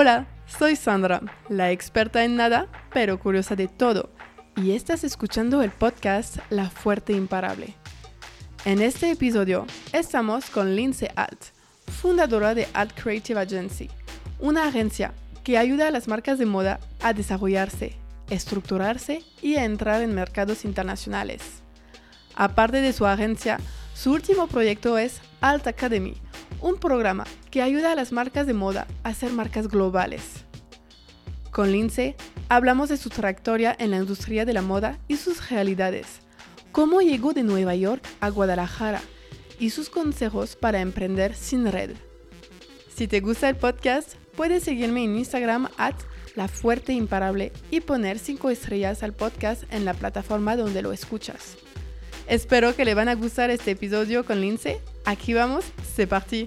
Hola, soy Sandra, la experta en nada, pero curiosa de todo, y estás escuchando el podcast La Fuerte Imparable. En este episodio estamos con Lindsay Alt, fundadora de Alt Creative Agency, una agencia que ayuda a las marcas de moda a desarrollarse, estructurarse y a entrar en mercados internacionales. Aparte de su agencia, su último proyecto es Alt Academy, un programa que ayuda a las marcas de moda a ser marcas globales. Con Lindsay hablamos de su trayectoria en la industria de la moda y sus realidades, cómo llegó de Nueva York a Guadalajara y sus consejos para emprender sin red. Si te gusta el podcast, puedes seguirme en Instagram at La Fuerte Imparable y poner 5 estrellas al podcast en la plataforma donde lo escuchas. Espero que le van a gustar este episodio con Lindsay. Aquí vamos, c'est parti.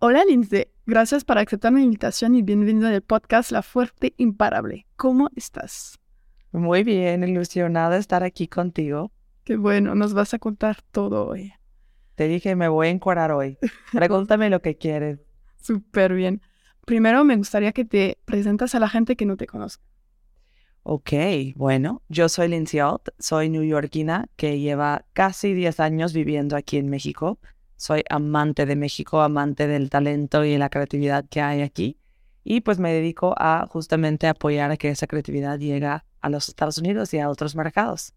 Hola Lindsay, gracias por aceptar mi invitación y bienvenido al podcast La Fuerte Imparable. ¿Cómo estás? Muy bien, ilusionada de estar aquí contigo. Qué bueno, nos vas a contar todo hoy. Te dije, me voy a encuadrar hoy. Pregúntame lo que quieres. Súper bien. Primero me gustaría que te presentas a la gente que no te conozca. Ok, bueno, yo soy Lindsay Alt, soy neoyorquina que lleva casi 10 años viviendo aquí en México. Soy amante de México, amante del talento y la creatividad que hay aquí. Y pues me dedico a justamente apoyar a que esa creatividad llegue a los Estados Unidos y a otros mercados.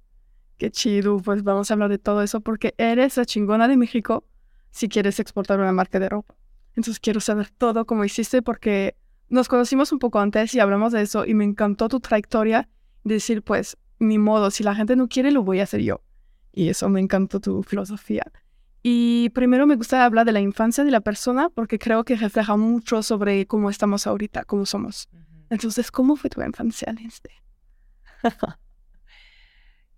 Qué chido, pues vamos a hablar de todo eso porque eres la chingona de México si quieres exportar una marca de ropa. Entonces quiero saber todo cómo hiciste porque nos conocimos un poco antes y hablamos de eso y me encantó tu trayectoria decir, pues, ni modo, si la gente no quiere, lo voy a hacer yo. Y eso me encantó tu filosofía. Y primero me gusta hablar de la infancia de la persona porque creo que refleja mucho sobre cómo estamos ahorita, cómo somos. Entonces, ¿cómo fue tu infancia, Lindsay?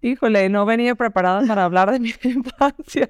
Híjole, no venía preparada para hablar de mi infancia.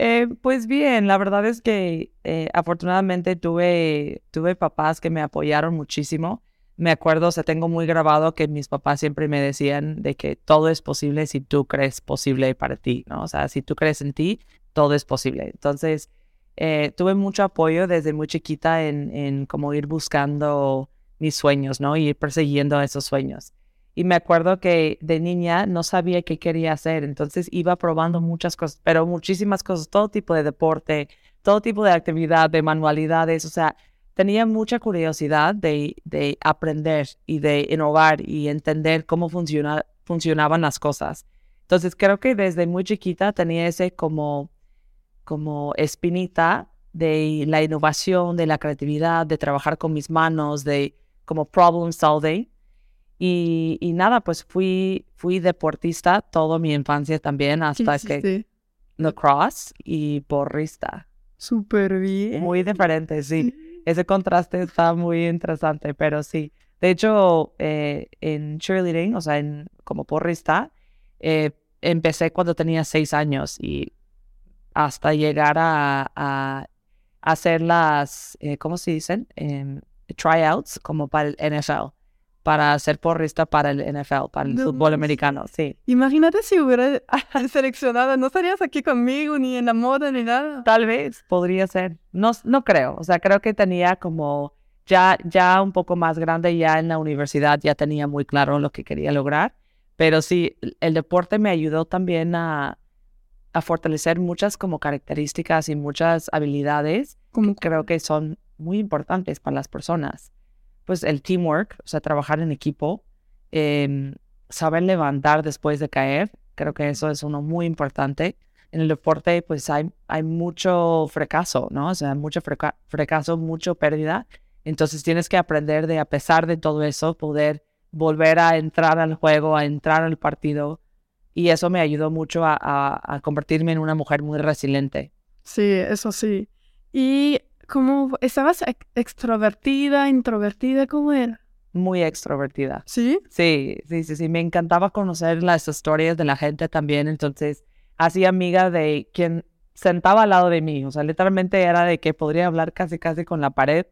Eh, pues bien, la verdad es que eh, afortunadamente tuve, tuve papás que me apoyaron muchísimo. Me acuerdo, o sea, tengo muy grabado que mis papás siempre me decían de que todo es posible si tú crees posible para ti, ¿no? O sea, si tú crees en ti, todo es posible. Entonces, eh, tuve mucho apoyo desde muy chiquita en, en como ir buscando mis sueños, ¿no? Y ir persiguiendo esos sueños. Y me acuerdo que de niña no sabía qué quería hacer, entonces iba probando muchas cosas, pero muchísimas cosas, todo tipo de deporte, todo tipo de actividad, de manualidades, o sea, tenía mucha curiosidad de, de aprender y de innovar y entender cómo funciona, funcionaban las cosas. Entonces creo que desde muy chiquita tenía ese como, como espinita de la innovación, de la creatividad, de trabajar con mis manos, de como problem solving. Y, y, nada, pues fui, fui deportista toda mi infancia también hasta que lacrosse y porrista. Súper bien. Muy diferente, sí. Ese contraste está muy interesante, pero sí. De hecho, eh, en cheerleading, o sea, en, como porrista, eh, empecé cuando tenía seis años y hasta llegar a, a hacer las, eh, ¿cómo se dicen? Em, tryouts como para el NFL para ser porrista para el NFL, para el fútbol americano, sí. Imagínate si hubiera seleccionado, no estarías aquí conmigo ni en la moda ni nada. Tal vez, podría ser. No, no creo, o sea, creo que tenía como ya, ya un poco más grande, ya en la universidad ya tenía muy claro lo que quería lograr, pero sí, el deporte me ayudó también a, a fortalecer muchas como características y muchas habilidades que creo que son muy importantes para las personas pues el teamwork, o sea, trabajar en equipo, eh, saber levantar después de caer, creo que eso es uno muy importante. En el deporte, pues hay, hay mucho fracaso, ¿no? O sea, mucho fracaso, mucho pérdida. Entonces tienes que aprender de, a pesar de todo eso, poder volver a entrar al juego, a entrar al partido. Y eso me ayudó mucho a, a, a convertirme en una mujer muy resiliente. Sí, eso sí. Y ¿Cómo estabas extrovertida, introvertida? ¿Cómo era? Muy extrovertida. ¿Sí? Sí, sí, sí, sí. Me encantaba conocer las historias de la gente también. Entonces, hacía amiga de quien sentaba al lado de mí. O sea, literalmente era de que podría hablar casi, casi con la pared.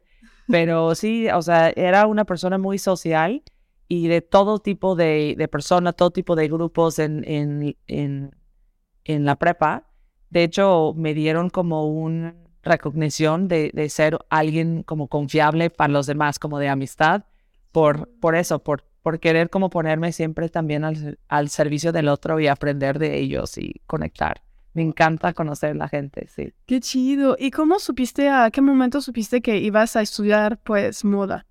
Pero sí, o sea, era una persona muy social y de todo tipo de, de personas, todo tipo de grupos en, en, en, en la prepa. De hecho, me dieron como un recognición de, de ser alguien como confiable para los demás, como de amistad, por, por eso, por, por querer como ponerme siempre también al, al servicio del otro y aprender de ellos y conectar. Me encanta conocer la gente, sí. Qué chido. ¿Y cómo supiste, a qué momento supiste que ibas a estudiar, pues, moda?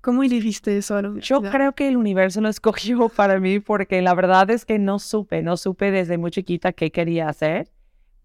¿Cómo elegiste eso? Yo creo que el universo lo escogió para mí porque la verdad es que no supe, no supe desde muy chiquita qué quería hacer,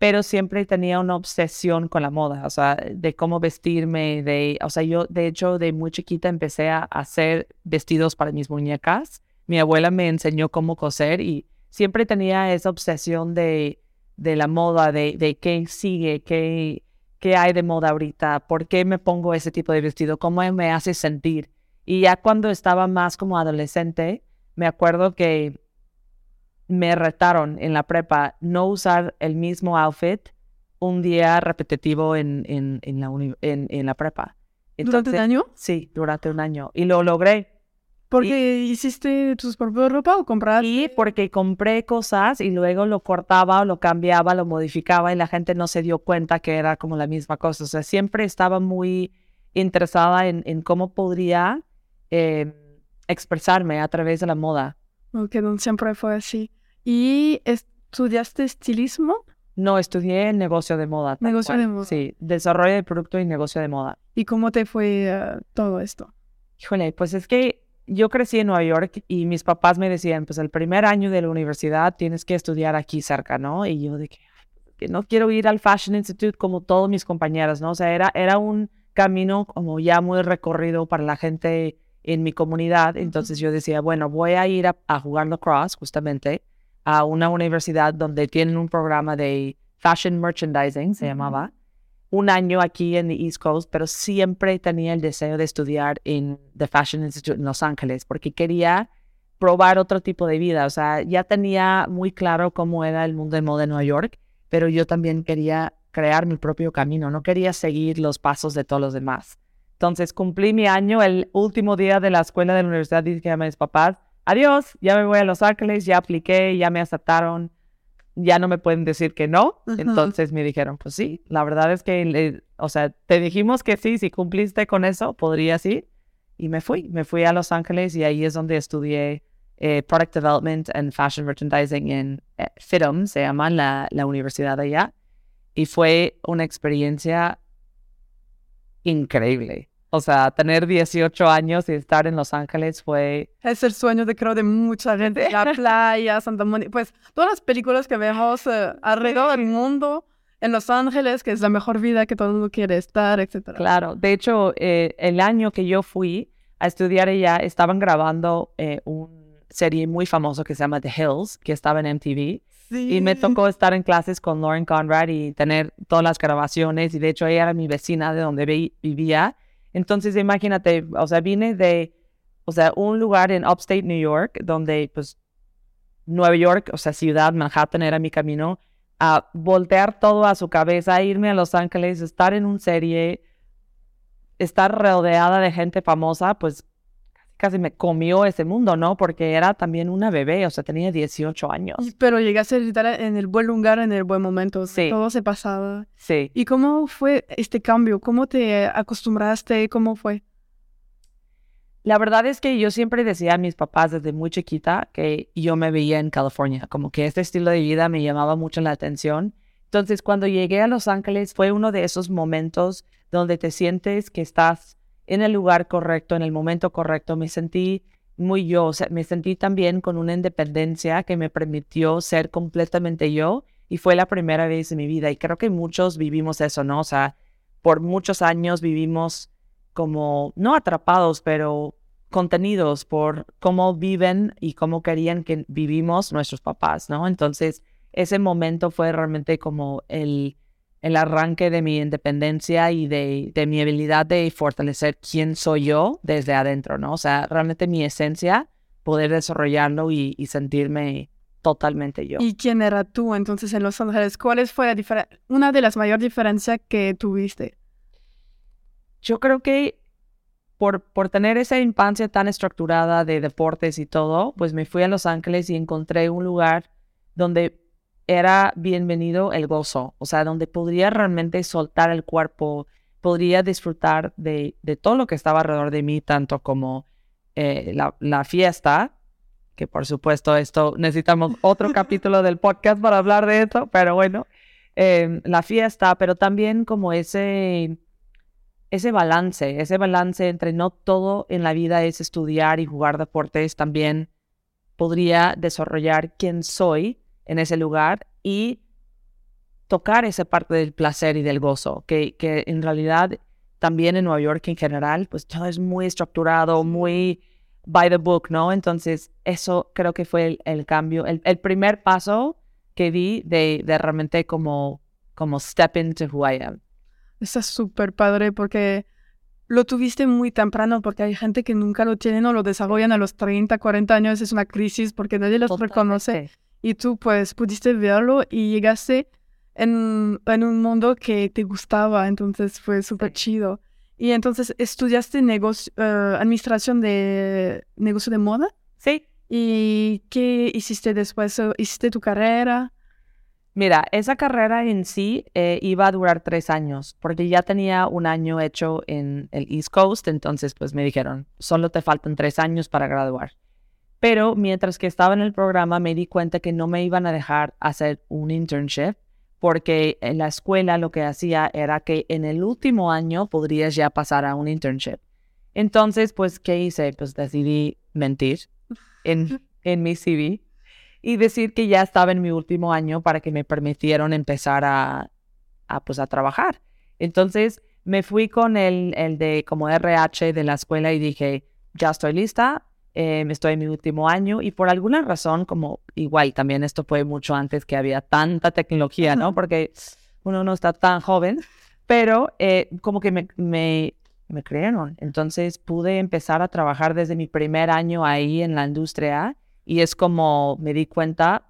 pero siempre tenía una obsesión con la moda, o sea, de cómo vestirme, de, o sea, yo de hecho de muy chiquita empecé a hacer vestidos para mis muñecas. Mi abuela me enseñó cómo coser y siempre tenía esa obsesión de, de la moda, de, de qué sigue, qué, qué hay de moda ahorita, por qué me pongo ese tipo de vestido, cómo me hace sentir. Y ya cuando estaba más como adolescente, me acuerdo que me retaron en la prepa no usar el mismo outfit un día repetitivo en, en, en la, uni- en, en la prepa. ¿Durante un año? Sí, durante un año. Y lo logré. ¿Porque hiciste tus propias ropa o compraste? Y porque compré cosas y luego lo cortaba, lo cambiaba, lo modificaba y la gente no se dio cuenta que era como la misma cosa. O sea, siempre estaba muy interesada en, en cómo podría eh, expresarme a través de la moda. Ok, no siempre fue así. ¿Y estudiaste estilismo? No, estudié negocio de moda. Negocio cual. de moda. Sí, desarrollo de producto y negocio de moda. ¿Y cómo te fue eh, todo esto? Híjole, pues es que yo crecí en Nueva York y mis papás me decían, pues el primer año de la universidad tienes que estudiar aquí cerca, ¿no? Y yo de que, "Ay, que no quiero ir al Fashion Institute como todos mis compañeros, ¿no? O sea, era, era un camino como ya muy recorrido para la gente en mi comunidad. Entonces yo decía, bueno, voy a ir a, a jugar lacrosse justamente a una universidad donde tienen un programa de fashion merchandising, se llamaba un año aquí en the East Coast, pero siempre tenía el deseo de estudiar en The Fashion Institute en Los Ángeles porque quería probar otro tipo de vida. O sea, ya tenía muy claro cómo era el mundo de moda en Nueva York, pero yo también quería crear mi propio camino, no quería seguir los pasos de todos los demás. Entonces cumplí mi año, el último día de la escuela de la universidad, dije a mis papás, adiós, ya me voy a Los Ángeles, ya apliqué, ya me aceptaron, ya no me pueden decir que no. Entonces me dijeron, pues sí, la verdad es que, le- o sea, te dijimos que sí, si cumpliste con eso, podrías ir. Y me fui, me fui a Los Ángeles y ahí es donde estudié eh, Product Development and Fashion Merchandising en eh, FITM, se llama la, la universidad de allá. Y fue una experiencia increíble. O sea, tener 18 años y estar en Los Ángeles fue Es el sueño de creo de mucha gente. La playa, Santa Mónica, pues todas las películas que vemos eh, alrededor del mundo, en Los Ángeles, que es la mejor vida que todo el mundo quiere estar, etcétera. Claro, de hecho, eh, el año que yo fui a estudiar allá, estaban grabando eh, una serie muy famosa que se llama The Hills, que estaba en MTV, Sí. y me tocó estar en clases con Lauren Conrad y tener todas las grabaciones, y de hecho ella era mi vecina de donde vi- vivía. Entonces, imagínate, o sea, vine de, o sea, un lugar en Upstate New York, donde, pues, Nueva York, o sea, ciudad, Manhattan era mi camino, a voltear todo a su cabeza, irme a Los Ángeles, estar en una serie, estar rodeada de gente famosa, pues casi me comió ese mundo, ¿no? Porque era también una bebé, o sea, tenía 18 años. Pero llegaste a estar en el buen lugar, en el buen momento. Sí. Todo se pasaba. Sí. ¿Y cómo fue este cambio? ¿Cómo te acostumbraste? ¿Cómo fue? La verdad es que yo siempre decía a mis papás desde muy chiquita que yo me veía en California, como que este estilo de vida me llamaba mucho la atención. Entonces, cuando llegué a Los Ángeles fue uno de esos momentos donde te sientes que estás en el lugar correcto, en el momento correcto. Me sentí muy yo, o sea, me sentí también con una independencia que me permitió ser completamente yo y fue la primera vez en mi vida. Y creo que muchos vivimos eso, ¿no? O sea, por muchos años vivimos como, no atrapados, pero contenidos por cómo viven y cómo querían que vivimos nuestros papás, ¿no? Entonces, ese momento fue realmente como el, el arranque de mi independencia y de, de mi habilidad de fortalecer quién soy yo desde adentro, ¿no? O sea, realmente mi esencia, poder desarrollarlo y, y sentirme totalmente yo. ¿Y quién era tú entonces en Los Ángeles? ¿Cuál fue la una de las mayores diferencias que tuviste? Yo creo que por, por tener esa infancia tan estructurada de deportes y todo, pues me fui a Los Ángeles y encontré un lugar donde era bienvenido el gozo, o sea, donde podría realmente soltar el cuerpo, podría disfrutar de, de todo lo que estaba alrededor de mí, tanto como eh, la, la fiesta, que por supuesto esto necesitamos otro capítulo del podcast para hablar de esto, pero bueno, eh, la fiesta, pero también como ese, ese balance, ese balance entre no todo en la vida es estudiar y jugar deportes, también podría desarrollar quién soy en ese lugar y tocar esa parte del placer y del gozo, que, que en realidad también en Nueva York en general, pues todo es muy estructurado, muy by the book, ¿no? Entonces, eso creo que fue el, cambio, el, el, primer paso que di de, de, realmente como, como step into who I am. Está súper padre porque lo tuviste muy temprano, porque hay gente que nunca lo tienen o lo desarrollan a los 30, 40 años, es una crisis porque nadie los reconoce y tú pues pudiste verlo y llegaste en, en un mundo que te gustaba, entonces fue súper chido. Y entonces estudiaste negocio, uh, administración de negocio de moda. Sí. ¿Y qué hiciste después? ¿Hiciste tu carrera? Mira, esa carrera en sí eh, iba a durar tres años, porque ya tenía un año hecho en el East Coast, entonces pues me dijeron, solo te faltan tres años para graduar. Pero mientras que estaba en el programa me di cuenta que no me iban a dejar hacer un internship, porque en la escuela lo que hacía era que en el último año podrías ya pasar a un internship. Entonces, pues, ¿qué hice? Pues decidí mentir en, en mi CV y decir que ya estaba en mi último año para que me permitieran empezar a, a, pues, a trabajar. Entonces, me fui con el, el de como RH de la escuela y dije, ya estoy lista, eh, estoy en mi último año y por alguna razón, como igual también esto fue mucho antes que había tanta tecnología, ¿no? Porque uno no está tan joven, pero eh, como que me, me, me creyeron. Entonces pude empezar a trabajar desde mi primer año ahí en la industria y es como me di cuenta.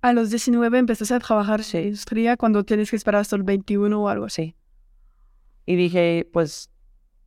A los 19 empezaste a trabajar en la industria cuando tienes que esperar hasta el 21 o algo así. Y dije, pues,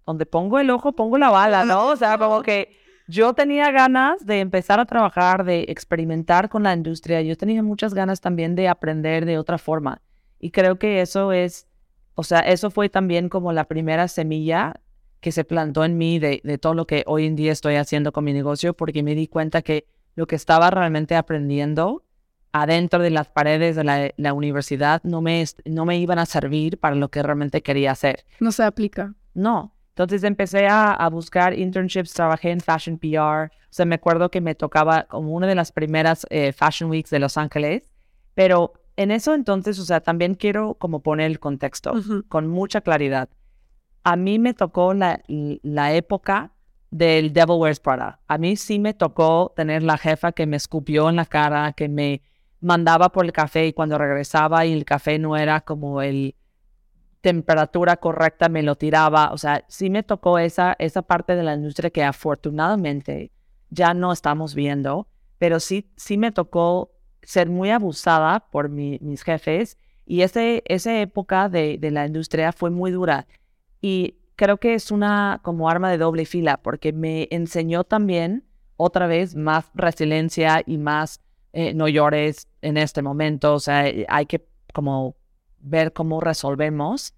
donde pongo el ojo, pongo la bala, ¿no? O sea, como que yo tenía ganas de empezar a trabajar, de experimentar con la industria. Yo tenía muchas ganas también de aprender de otra forma. Y creo que eso es, o sea, eso fue también como la primera semilla que se plantó en mí de, todo lo que hoy en día estoy haciendo con mi negocio, porque me di cuenta que lo que estaba realmente aprendiendo adentro de las paredes de la, la universidad no me, no me iban a servir para lo que realmente quería hacer. No se aplica. No, entonces empecé a, buscar internships, trabajé en Fashion PR. O sea, me acuerdo que me tocaba como una de las primeras eh, Fashion Weeks de Los Ángeles. Pero en eso entonces, o sea, también quiero como poner el contexto con mucha claridad. A mí me tocó la, la época del Devil Wears Prada. A mí sí me tocó tener la jefa que me escupió en la cara, que me mandaba por el café y cuando regresaba y el café no era como el temperatura correcta me lo tiraba. O sea, sí me tocó esa, esa parte de la industria que afortunadamente ya no estamos viendo, pero sí, sí me tocó ser muy abusada por mis jefes y ese, esa época de, de, la industria fue muy dura. Y creo que es una como arma de doble fila porque me enseñó también otra vez más resiliencia y más eh, no llores en este momento. O sea, hay que como ver cómo resolvemos,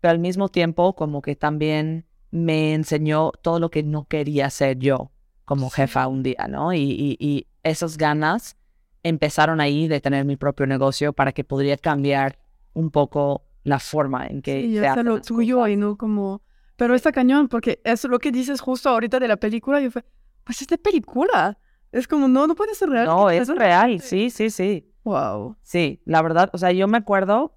pero al mismo tiempo como que también me enseñó todo lo que no quería hacer yo como jefa un día, ¿no? Y, y, esas ganas empezaron ahí de tener mi propio negocio para que podría cambiar un poco la forma en que sí, se lo tuyo y no como pero está cañón porque eso lo que dices justo ahorita de la película yo fue pues es de película es como no no puede ser real no es real sí sí sí. Wow sí la verdad o sea yo me acuerdo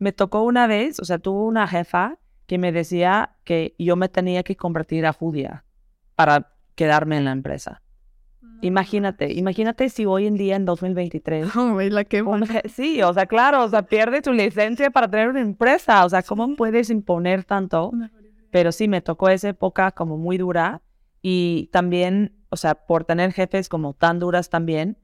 me tocó una vez, o sea, tuve una jefa que me decía que yo me tenía que convertir a judía para quedarme en la empresa. Imagínate, imagínate si hoy en día en 2023. Oh, la que Sí, o sea, claro, o sea, pierde tu licencia para tener una empresa, o sea, ¿cómo puedes imponer tanto? Pero sí, me tocó esa época como muy dura y también, o sea, por tener jefes como tan duras también,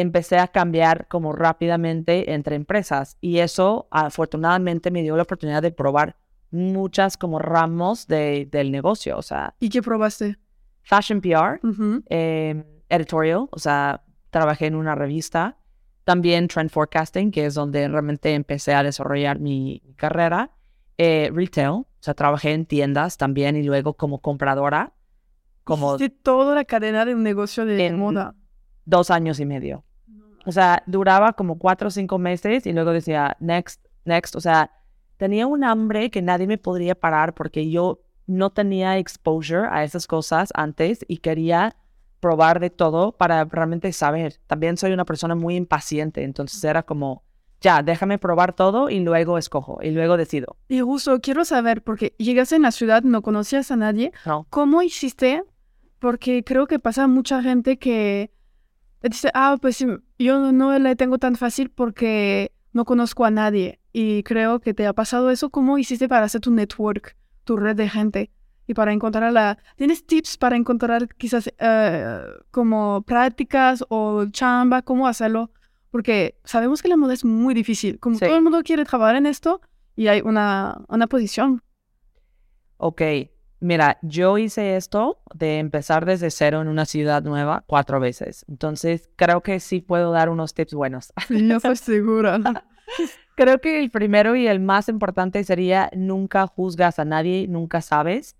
empecé a cambiar como rápidamente entre empresas y eso afortunadamente me dio la oportunidad de probar muchas como ramos de, del negocio, o sea. ¿Y qué probaste? Fashion PR, em, editorial, o sea, trabajé en una revista, también trend forecasting, que es donde realmente empecé a desarrollar mi, carrera, eh, retail, o sea, trabajé en tiendas también y luego como compradora. Como Hiciste toda la cadena de un negocio de moda. Dos años y medio. O sea, duraba como cuatro o cinco meses y luego decía, next, next. O sea, tenía un hambre que nadie me podría parar porque yo no tenía exposure a esas cosas antes y quería probar de todo para realmente saber. También soy una persona muy impaciente, entonces era como, ya, déjame probar todo y luego escojo y luego decido. Y justo quiero saber, porque llegaste en la ciudad, no conocías a nadie, no. ¿cómo hiciste? Porque creo que pasa mucha gente que dice, ah, pues yo no le tengo tan fácil porque no conozco a nadie. Y creo que te ha pasado eso. ¿Cómo hiciste para hacer tu network, tu red de gente? y para encontrar la... ¿Tienes tips para encontrar quizás eh, como prácticas o chamba, cómo hacerlo? Porque sabemos que la moda es muy difícil. Como todo el mundo quiere trabajar en esto y hay una, una posición. Ok, mira, yo hice esto de empezar desde cero en una ciudad nueva cuatro veces. Entonces, creo que sí puedo dar unos tips buenos. Yo estoy segura. creo que el primero y el más importante sería nunca juzgas a nadie, nunca sabes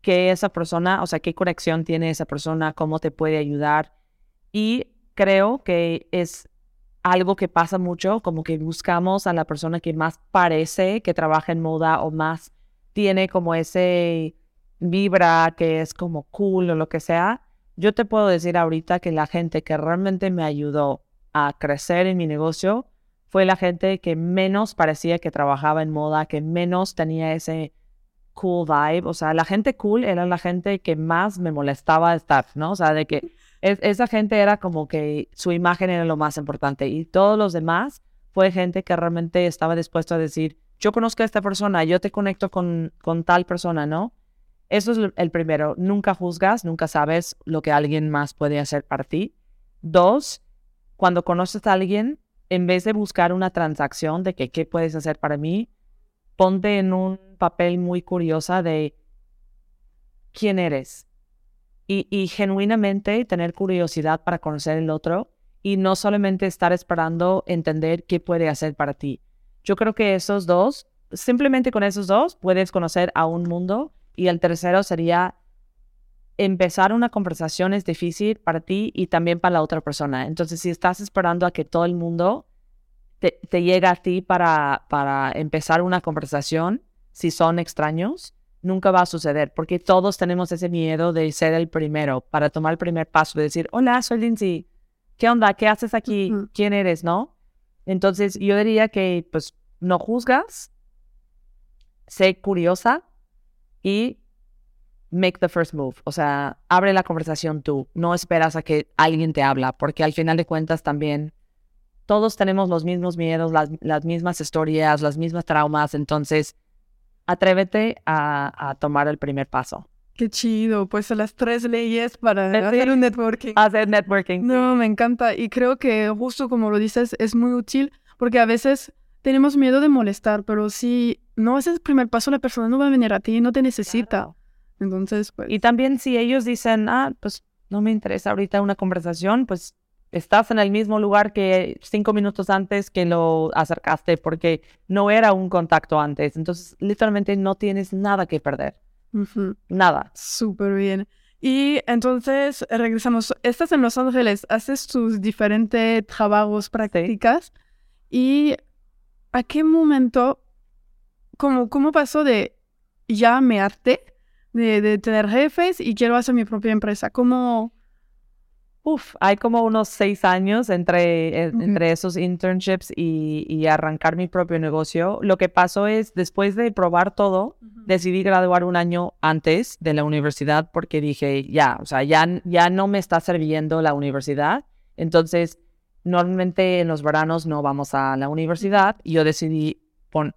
qué esa persona, o sea, qué conexión tiene esa persona, cómo te puede ayudar. Y creo que es algo que pasa mucho, como que buscamos a la persona que más parece que trabaja en moda o más tiene como ese vibra que es como cool o lo que sea. Yo te puedo decir ahorita que la gente que realmente me ayudó a crecer en mi negocio fue la gente que menos parecía que trabajaba en moda, que menos tenía ese cool vibe. O sea, la gente cool era la gente que más me molestaba estar, ¿no? O sea, de que esa gente era como que su imagen era lo más importante y todos los demás fue gente que realmente estaba dispuesto a decir, yo conozco a esta persona, yo te conecto con, con tal persona, ¿no? Eso es el primero, nunca juzgas, nunca sabes lo que alguien más puede hacer para ti. Dos, cuando conoces a alguien, en vez de buscar una transacción de que qué puedes hacer para mí, ponte en un papel muy curiosa de quién eres y, y genuinamente tener curiosidad para conocer el otro y no solamente estar esperando entender qué puede hacer para ti. Yo creo que esos dos, simplemente con esos dos, puedes conocer a un mundo y el tercero sería empezar una conversación es difícil para ti y también para la otra persona. Entonces, si estás esperando a que todo el mundo te, llega a ti para, para empezar una conversación, si son extraños, nunca va a suceder, porque todos tenemos ese miedo de ser el primero, para tomar el primer paso, de decir, hola, soy Lindsay, ¿qué onda? ¿Qué haces aquí? ¿Quién eres? ¿No? Entonces, yo diría que, pues, no juzgas, sé curiosa y make the first move. O sea, abre la conversación tú, no esperas a que alguien te habla, porque al final de cuentas también todos tenemos los mismos miedos, las, mismas historias, las mismas traumas, entonces atrévete a, tomar el primer paso. Qué chido, pues las tres leyes para hacer un networking. Hacer networking. No, me encanta y creo que justo como lo dices es muy útil porque a veces tenemos miedo de molestar, pero si no haces el primer paso la persona no va a venir a ti, no te necesita. Entonces, pues... Y también si ellos dicen, ah, pues no me interesa ahorita una conversación, pues estás en el mismo lugar que cinco minutos antes que lo acercaste porque no era un contacto antes. Entonces, literalmente no tienes nada que perder. Nada. Súper bien. Y entonces regresamos. Estás en Los Ángeles, haces tus diferentes trabajos, prácticas. ¿Y a qué momento, cómo, cómo pasó de ya me harté de, de tener jefes y quiero hacer mi propia empresa? ¿Cómo, Uf, hay como unos seis años entre, eh, entre esos internships y, arrancar mi propio negocio. Lo que pasó es, después de probar todo, decidí graduar un año antes de la universidad porque dije, ya, o sea, ya, ya no me está sirviendo la universidad. Entonces, normalmente en los veranos no vamos a la universidad y yo decidí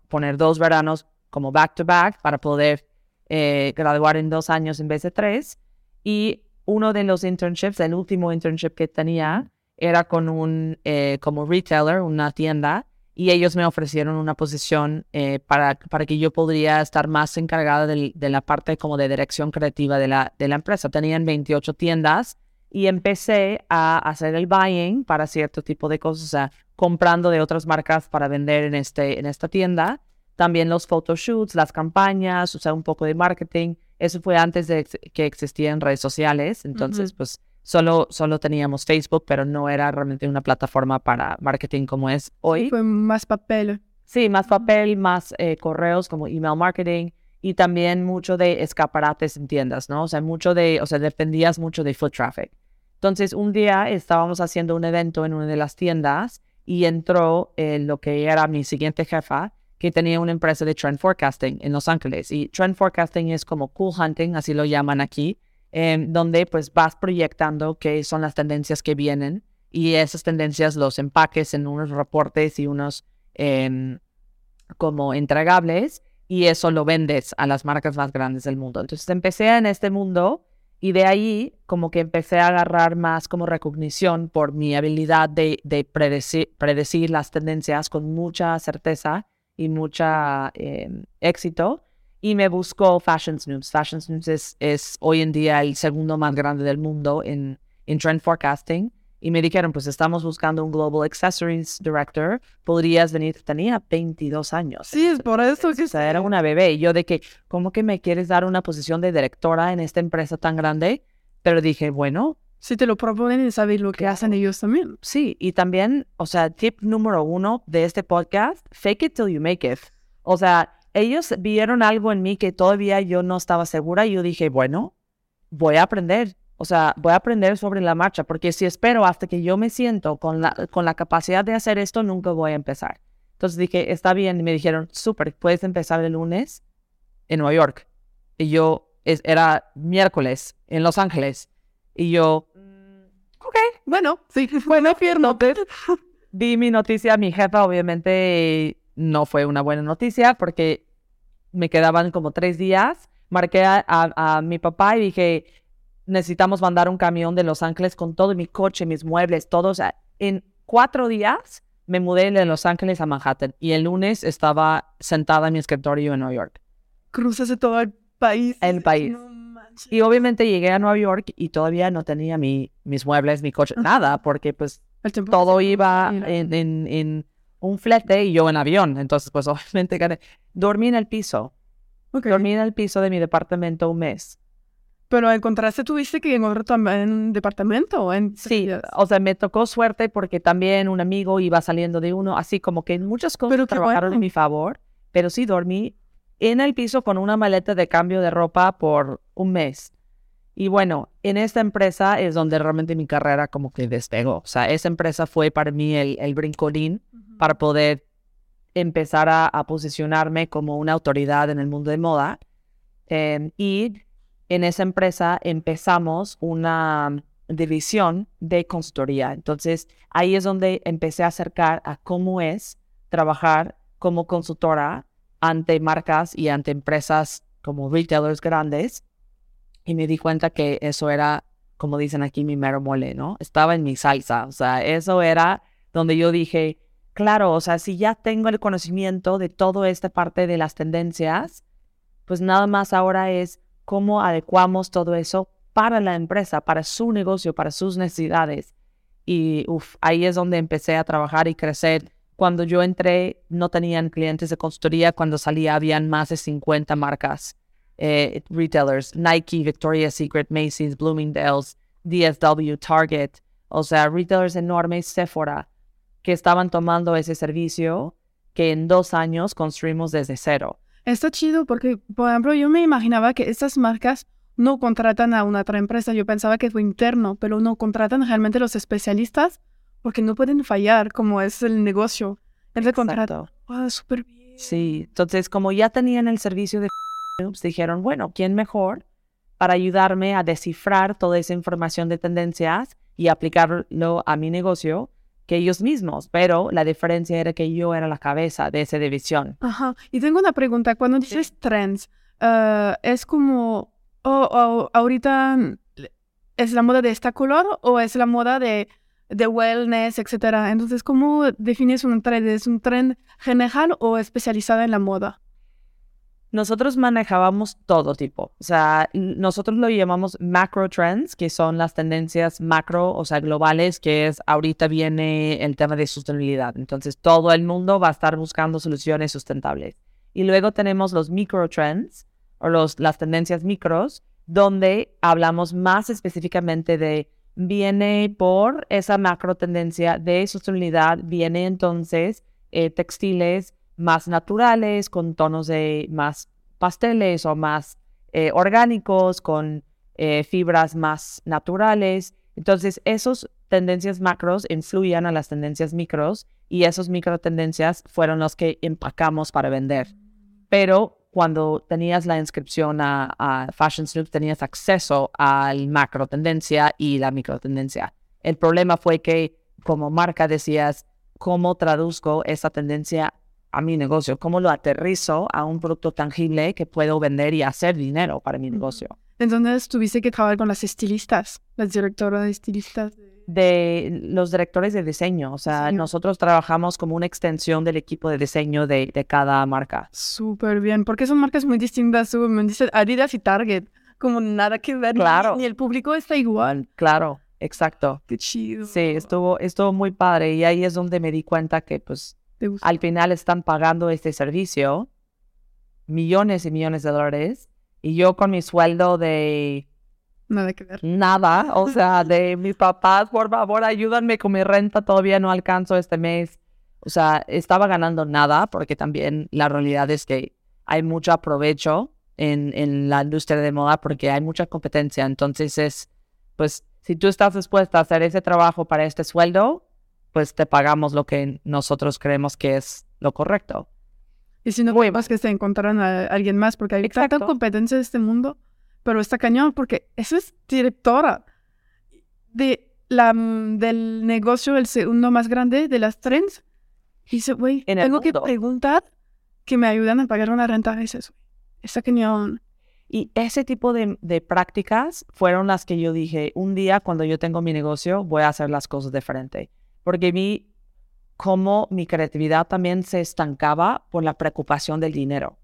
poner dos veranos como back to back para poder eh, graduar en dos años en vez de tres. Y uno de los internships, el último internship que tenía, era con un eh, como retailer, una tienda, y ellos me ofrecieron una posición eh, para, para que yo podría estar más encargada de, la parte como de dirección creativa de la, de la empresa. Tenían 28 tiendas y empecé a hacer el buying para cierto tipo de cosas, o sea, comprando de otras marcas para vender en, este, en esta tienda. También los photoshoots, las campañas, o sea, un poco de marketing. Eso fue antes de que existieran redes sociales. Entonces, pues solo, solo teníamos Facebook, pero no era realmente una plataforma para marketing como es hoy. Fue más papel. Sí, más papel, más eh, correos como email marketing y también mucho de escaparates en tiendas, ¿no? O sea, mucho de, o sea, dependías mucho de foot traffic. Entonces, un día estábamos haciendo un evento en una de las tiendas y entró eh, lo que era mi siguiente jefa, que tenía una empresa de trend forecasting en Los Ángeles. Y trend forecasting es como cool hunting, así lo llaman aquí, em, donde pues vas proyectando qué son las tendencias que vienen y esas tendencias los empaques en unos reportes y unos em, como entregables y eso lo vendes a las marcas más grandes del mundo. Entonces empecé en este mundo y de ahí como que empecé a agarrar más como recognición por mi habilidad de, predecir, las tendencias con mucha certeza y mucha em, éxito. Y me buscó Fashion Snoops. Fashion Snoops es, es, hoy en día el segundo más grande del mundo en, en trend forecasting. Y me dijeron, pues estamos buscando un Global Accessories Director, podrías venir. Tenía 22 años. Sí, es por eso que... O sea, era una bebé. Y yo de que, ¿cómo que me quieres dar una posición de directora en esta empresa tan grande? Pero dije, bueno. Si te lo proponen y sabes lo que hacen ellos también. Sí, y también, o sea, tip número uno de este podcast, fake it till you make it. O sea, ellos vieron algo en mí que todavía yo no estaba segura y yo dije, bueno, voy a aprender o sea, voy a aprender sobre la marcha, porque si espero hasta que yo me siento con la, con la capacidad de hacer esto, nunca voy a empezar. Entonces dije, está bien. Y me dijeron, súper, puedes empezar el lunes en Nueva York. Y yo, era miércoles en Los Ángeles. Y yo, mm, ok, bueno, sí, bueno, pierno. Di mi noticia a mi jefa, obviamente no fue una buena noticia porque me quedaban como tres días. Marqué a mi papá y dije, necesitamos mandar un camión de Los Ángeles con todo mi coche, mis muebles, todos. En cuatro días me mudé de Los Ángeles a Manhattan y el lunes estaba sentada en mi escritorio en Nueva York. Cruzas todo el país. El país. Y obviamente llegué a Nueva York y todavía no tenía mi, mis muebles, mi coche, nada, porque pues todo iba en, en, un flete y yo en avión. Entonces, pues obviamente dormí en el piso. Dormí en el piso de mi departamento un mes. Pero encontraste, tuviste que encontrar también un departamento en Sí, o sea, me tocó suerte porque también un amigo iba saliendo de uno, así como que muchas cosas pero trabajaron en mi favor, pero sí dormí en el piso con una maleta de cambio de ropa por un mes. Y bueno, en esta empresa es donde realmente mi carrera como que despegó. O sea, esa empresa fue para mí el, el brincolín para poder empezar a, posicionarme como una autoridad en el mundo de moda. Em, y en esa empresa empezamos una división de consultoría. Entonces, ahí es donde empecé a acercar a cómo es trabajar como consultora ante marcas y ante empresas como retailers grandes. Y me di cuenta que eso era, como dicen aquí, mi mero mole, ¿no? Estaba en mi salsa. O sea, eso era donde yo dije, claro, o sea, si ya tengo el conocimiento de toda esta parte de las tendencias, pues nada más ahora es cómo adecuamos todo eso para la empresa, para su negocio, para sus necesidades. Y ahí es donde empecé a trabajar y crecer. Cuando yo entré, no tenían clientes de consultoría. Cuando salía, habían más de 50 marcas, eh, retailers, Nike, Victoria's Secret, Macy's, Bloomingdale's, DSW, Target, o sea, retailers enormes, Sephora, que estaban tomando ese servicio que en dos años construimos desde cero. Está chido porque, por ejemplo, yo me imaginaba que estas marcas no contratan a una otra empresa. Yo pensaba que fue interno, pero no contratan realmente los especialistas porque no pueden fallar como es el negocio. El de contrato. Wow, súper bien. Sí, entonces como ya tenían el servicio de dijeron, bueno, ¿quién mejor para ayudarme a descifrar toda esa información de tendencias y aplicarlo a mi negocio? que ellos mismos, pero la diferencia era que yo era la cabeza de esa división. Ajá. Y tengo una pregunta. Cuando dices trends, uh, ¿es como, oh, ahorita es la moda de esta color o es la moda de, de wellness, etcétera? Entonces, ¿cómo defines un trend? ¿Es un trend general o especializado en la moda? Nosotros manejábamos todo tipo. O sea, nosotros lo llamamos macro trends, que son las tendencias macro, o sea, globales, que es ahorita viene el tema de sustentabilidad. Entonces, todo el mundo va a estar buscando soluciones sustentables. Y luego tenemos los micro trends, o los, las tendencias micros, donde hablamos más específicamente de viene por esa macro tendencia de sostenibilidad, viene entonces eh, textiles más naturales, con tonos de más pasteles o más eh, orgánicos, con eh, fibras más naturales. Entonces, esas tendencias macros influyen a las tendencias micros y esas micro tendencias fueron los que empacamos para vender. Pero cuando tenías la inscripción a, Fashion Snoop, tenías acceso al macro tendencia y la micro tendencia. El problema fue que como marca decías, ¿cómo traduzco esa tendencia a mi negocio? ¿Cómo lo aterrizo a un producto tangible que puedo vender y hacer dinero para mi negocio? Entonces tuviste que trabajar con las estilistas, las directoras de estilistas de los directores de diseño. O sea, nosotros trabajamos como una extensión del equipo de diseño de, cada marca. Súper bien, porque son marcas muy distintas. Me dice Adidas y Target, como nada que ver. Claro. Ni el público está igual. Claro, exacto. Qué chido. Sí, estuvo, estuvo muy padre y ahí es donde me di cuenta que pues al final están pagando este servicio millones y millones de dólares y yo con mi sueldo de Nada que ver. Nada, o sea, de mis papás, por favor, ayúdanme con mi renta, todavía no alcanzo este mes. O sea, estaba ganando nada porque también la realidad es que hay mucho aprovecho en, en la industria de moda porque hay mucha competencia. Entonces es, pues, si tú estás dispuesta a hacer ese trabajo para este sueldo, pues te pagamos lo que nosotros creemos que es lo correcto. Y si no, más que se encontraran a alguien más porque hay tanta competencia en este mundo pero está cañón porque esa es directora de la, mm, del negocio, el segundo más grande de las trends. Y dice, güey, tengo que preguntar que me ayuden a pagar una renta. Es eso. Está cañón. Y ese tipo de, de, prácticas fueron las que yo dije, un día cuando yo tengo mi negocio voy a hacer las cosas diferente. Porque vi cómo mi creatividad también se estancaba por la preocupación del dinero.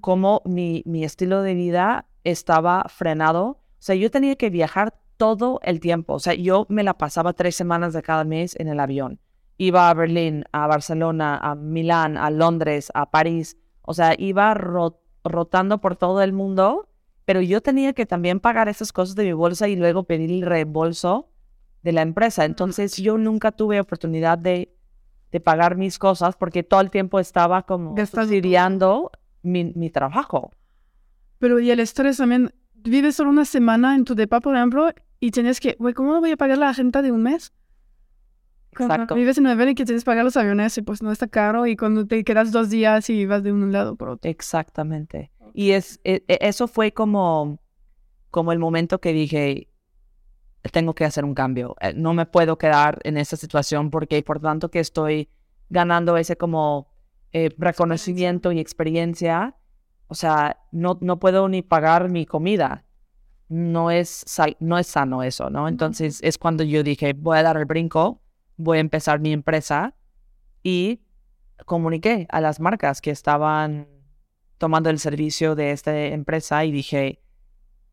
Cómo mi, mi estilo de vida estaba frenado. O sea, yo tenía que viajar todo el tiempo. O sea, yo me la pasaba tres semanas de cada mes en el avión. Iba a Berlín, a Barcelona, a Milán, a Londres, a París. O sea, iba rotando por todo el mundo, pero yo tenía que también pagar esas cosas de mi bolsa y luego pedir el reembolso de la empresa. Entonces yo nunca tuve oportunidad de, de pagar mis cosas porque todo el tiempo estaba como subsidiando mi, mi trabajo. Pero y el estrés también, vives solo una semana en tu depa, por ejemplo, y tienes que, güey, ¿cómo voy a pagar la renta de un mes? Exacto. vives en Nueva York y que tienes que pagar los aviones y pues no está caro y cuando te quedas dos días y vas de un lado por otro. Exactamente. Y es, e, e, eso fue como, como el momento que dije, tengo que hacer un cambio. Eh, no me puedo quedar en esa situación porque por tanto que estoy ganando ese como eh, reconocimiento y experiencia, o sea, no, no puedo ni pagar mi comida. No es, no es sano eso, ¿no? Entonces es cuando yo dije, voy a dar el brinco, voy a empezar mi empresa y comuniqué a las marcas que estaban tomando el servicio de esta empresa y dije,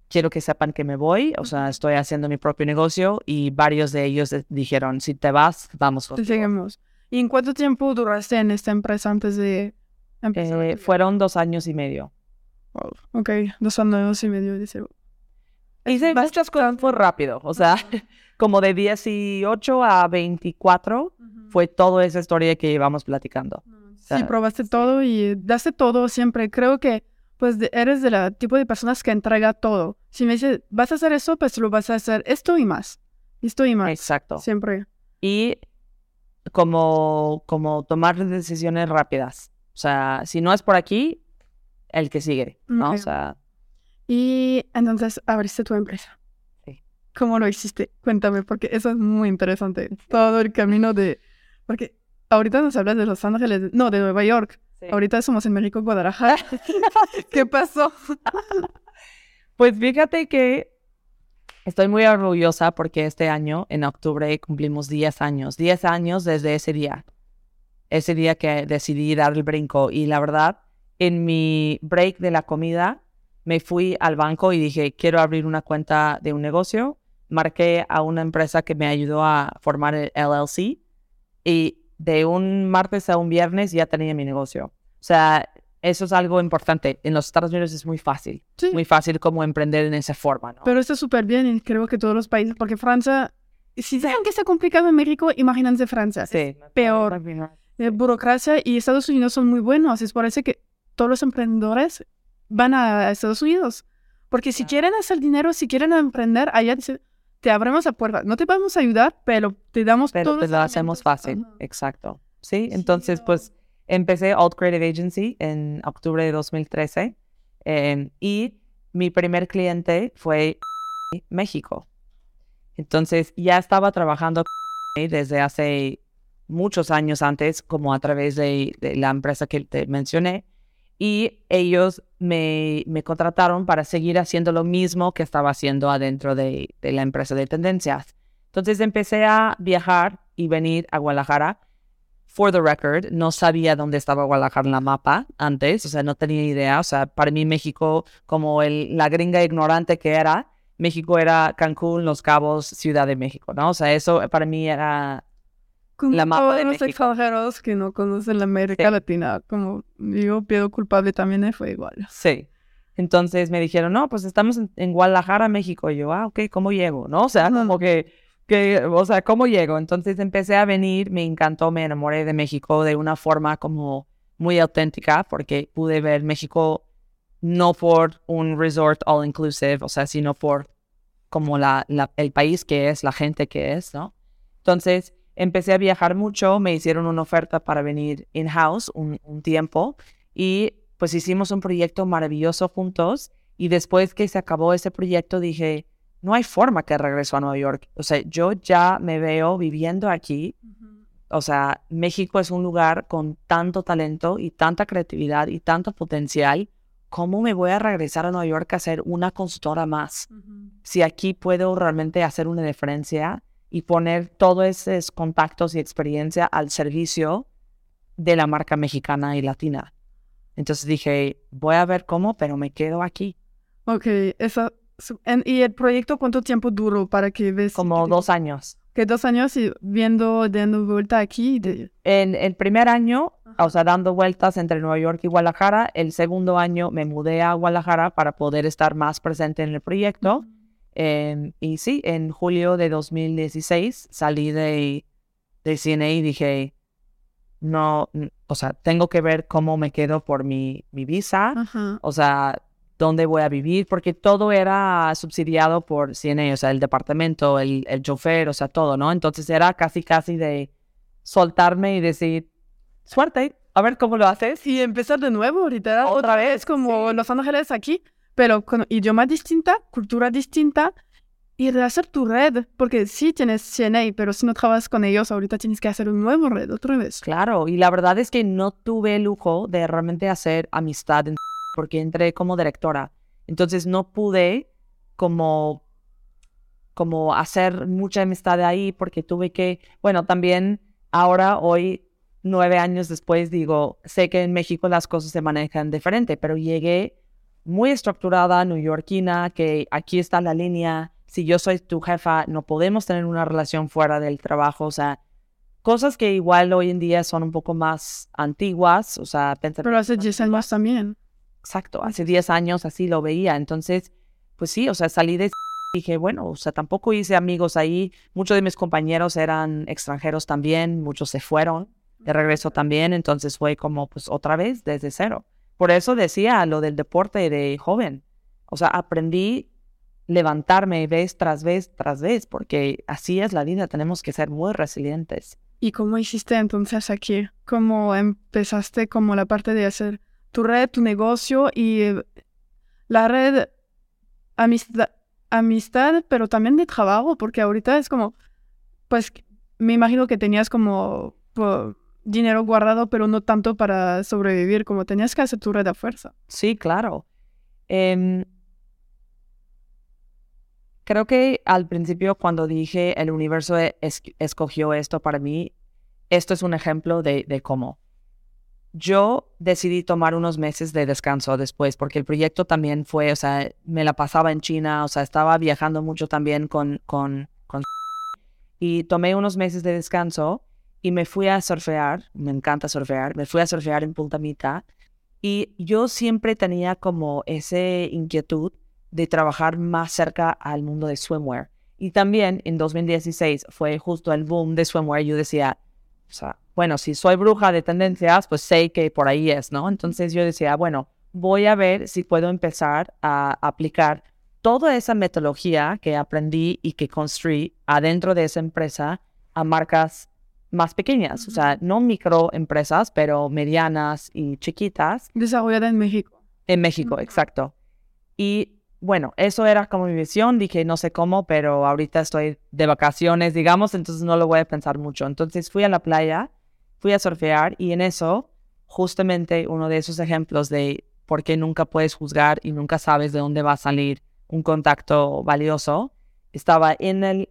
quiero que sepan que me voy, o sea, estoy haciendo mi propio negocio y varios de ellos dijeron, si te vas, vamos. Te seguimos. ¿Y en cuánto tiempo duraste en esta empresa antes de eh, fueron dos años y medio. Ok, dos años y medio. Dice. Hice muchas cosas fue rápido, o sea, como de 18 a 24 fue toda esa historia que íbamos platicando. sí, probaste todo y daste todo siempre. Creo que pues eres de la tipo de personas que entrega todo. Si me dices, vas a hacer eso, pues lo vas a hacer esto y más. Esto y más. Exacto. Siempre. Y como, como tomar decisiones rápidas. O sea, si no es por aquí, el que sigue, ¿no? O sea. Y entonces abriste tu empresa. Sí. ¿Cómo lo hiciste? Cuéntame, porque eso es muy interesante. Todo el camino de. Porque ahorita nos hablas de Los Ángeles, no, de Nueva York. Ahorita somos en México, Guadalajara. ¿Qué pasó? pues fíjate que estoy muy orgullosa porque este año, en octubre, cumplimos 10 años. 10 años desde ese día ese día que decidí dar el brinco y la verdad en mi break de la comida, me fui al banco y dije, quiero abrir una cuenta de un negocio. Marqué a una empresa que me ayudó a formar el LLC y de un martes a un viernes ya tenía mi negocio. O sea, eso es algo importante. En los Estados Unidos es muy fácil. Sí. Muy fácil como emprender en esa forma, ¿no? Pero está súper bien y creo que todos los países, porque Francia, si saben que está complicado en México, imagínense Francia. sí. peor. De burocracia y Estados Unidos son muy buenos. Es por eso que todos los emprendedores van a Estados Unidos. Porque si quieren hacer dinero, si quieren emprender, allá dice, te abrimos la puerta. No te vamos a ayudar, pero te damos Pero todos te los lo hacemos fácil. Ajá. Exacto. Sí, entonces pues empecé Alt Creative Agency en octubre de 2013 em, y mi primer cliente fue México. Entonces ya estaba trabajando desde hace muchos años antes, como a través de, de la empresa que te mencioné, y ellos me, me contrataron para seguir haciendo lo mismo que estaba haciendo adentro de, de la empresa de tendencias. Entonces empecé a viajar y venir a Guadalajara. For the record, no sabía dónde estaba Guadalajara en la mapa antes, o sea, no tenía idea. O sea, para mí México, como el, la gringa ignorante que era, México era Cancún, Los Cabos, Ciudad de México, ¿no? O sea, eso para mí era Como La mapa todos los extranjeros que no conocen la América Sí. Latina, como yo pido culpable también eh, fue igual. Sí. Entonces me dijeron, no, pues estamos en, en Guadalajara, México. Y yo, ah, ok, ¿cómo llego? ¿No? O sea, como que, que, o sea, ¿cómo llego? Entonces empecé a venir, me encantó, me enamoré de México de una forma como muy auténtica, porque pude ver México no por un resort all inclusive, o sea, sino por como la, la- el país que es, la gente que es, ¿no? Entonces empecé a viajar mucho, me hicieron una oferta para venir in-house un, un tiempo y pues hicimos un proyecto maravilloso juntos y después que se acabó ese proyecto dije, no hay forma que regreso a Nueva York. O sea, yo ya me veo viviendo aquí. O sea, México es un lugar con tanto talento y tanta creatividad y tanto potencial. ¿Cómo me voy a regresar a Nueva York a ser una consultora más? Si aquí puedo realmente hacer una diferencia y poner todos esos contactos y experiencia al servicio de la marca mexicana y latina. Entonces dije, voy a ver cómo, pero me quedo aquí. Ok, esa, ¿y el proyecto cuánto tiempo duró para que ves? Como que- dos años. Que dos años y viendo, dando vuelta aquí. De, En el primer año, o sea, dando vueltas entre Nueva York y Guadalajara, el segundo año me mudé a Guadalajara para poder estar más presente en el proyecto. Em, y sí, en julio de 2016 salí de, de CNA y dije, no, o sea, tengo que ver cómo me quedo por mi, mi visa, Ajá. o sea, dónde voy a vivir, porque todo era subsidiado por CNA, o sea, el departamento, el, el chofer, o sea, todo, ¿no? Entonces era casi, casi de soltarme y decir, suerte, a ver cómo lo haces. Y empezar de nuevo, literal. Otra vez, como sí. Los Ángeles aquí, pero con idioma distinta, cultura distinta. Y rehacer tu red, porque sí tienes CNA, pero si no trabajas con ellos, ahorita tienes que hacer un nuevo red otra vez. Claro, y la verdad es que no tuve el lujo de realmente hacer amistad porque entré como directora. Entonces no pude como, como hacer mucha amistad ahí porque tuve que, bueno, también ahora, hoy, nueve años después, digo, sé que en México las cosas se manejan diferente, pero llegué muy estructurada, neoyorquina, que aquí está la línea, si yo soy tu jefa, no podemos tener una relación fuera del trabajo, o sea, cosas que igual hoy en día son un poco más antiguas, o sea, pensar- Pero hace 10 años también. Exacto, hace 10 años así lo veía, entonces, pues sí, o sea, salí de dije, bueno, o sea, tampoco hice amigos ahí, muchos de mis compañeros eran extranjeros también, muchos se fueron de regreso también, entonces fue como, pues otra vez desde cero. Por eso decía lo del deporte de joven, o sea, aprendí levantarme vez tras vez tras vez, porque así es la vida, tenemos que ser muy resilientes. ¿Y cómo hiciste entonces aquí? ¿Cómo empezaste como la parte de hacer tu red, tu negocio y eh, la red amistad, amistad, pero también de trabajo? Porque ahorita es como, pues me imagino que tenías como dinero guardado, pero no tanto para sobrevivir, como tenías que hacer tu red a fuerza. Sí, claro. Em, creo que al principio cuando dije el universo e- es- escogió esto para mí, esto es un ejemplo de, de cómo. yo decidí tomar unos meses de descanso después, porque el proyecto también fue, o sea, me la pasaba en China, o sea, estaba viajando mucho también con, con, con... Y tomé unos meses de descanso y me fui a surfear, me encanta surfear, me fui a surfear en Punta Mita y yo siempre tenía como esa inquietud de trabajar más cerca al mundo de swimwear. Y también en 2016 fue justo el boom de swimwear. Yo decía, o bueno, si soy bruja de tendencias, pues sé que por ahí es, ¿no? Entonces yo decía, bueno, voy a ver si puedo empezar a aplicar toda esa metodología que aprendí y que construí adentro de esa empresa a marcas más pequeñas, o sea, no microempresas, pero medianas y chiquitas. Desarrollada en México. En México, exacto. Y bueno, eso era como mi visión. Dije, no sé cómo, pero ahorita estoy de vacaciones, digamos, entonces no lo voy a pensar mucho. Entonces fui a la playa, fui a surfear y en eso, justamente uno de esos ejemplos de por qué nunca puedes juzgar y nunca sabes de dónde va a salir un contacto valioso, estaba en el,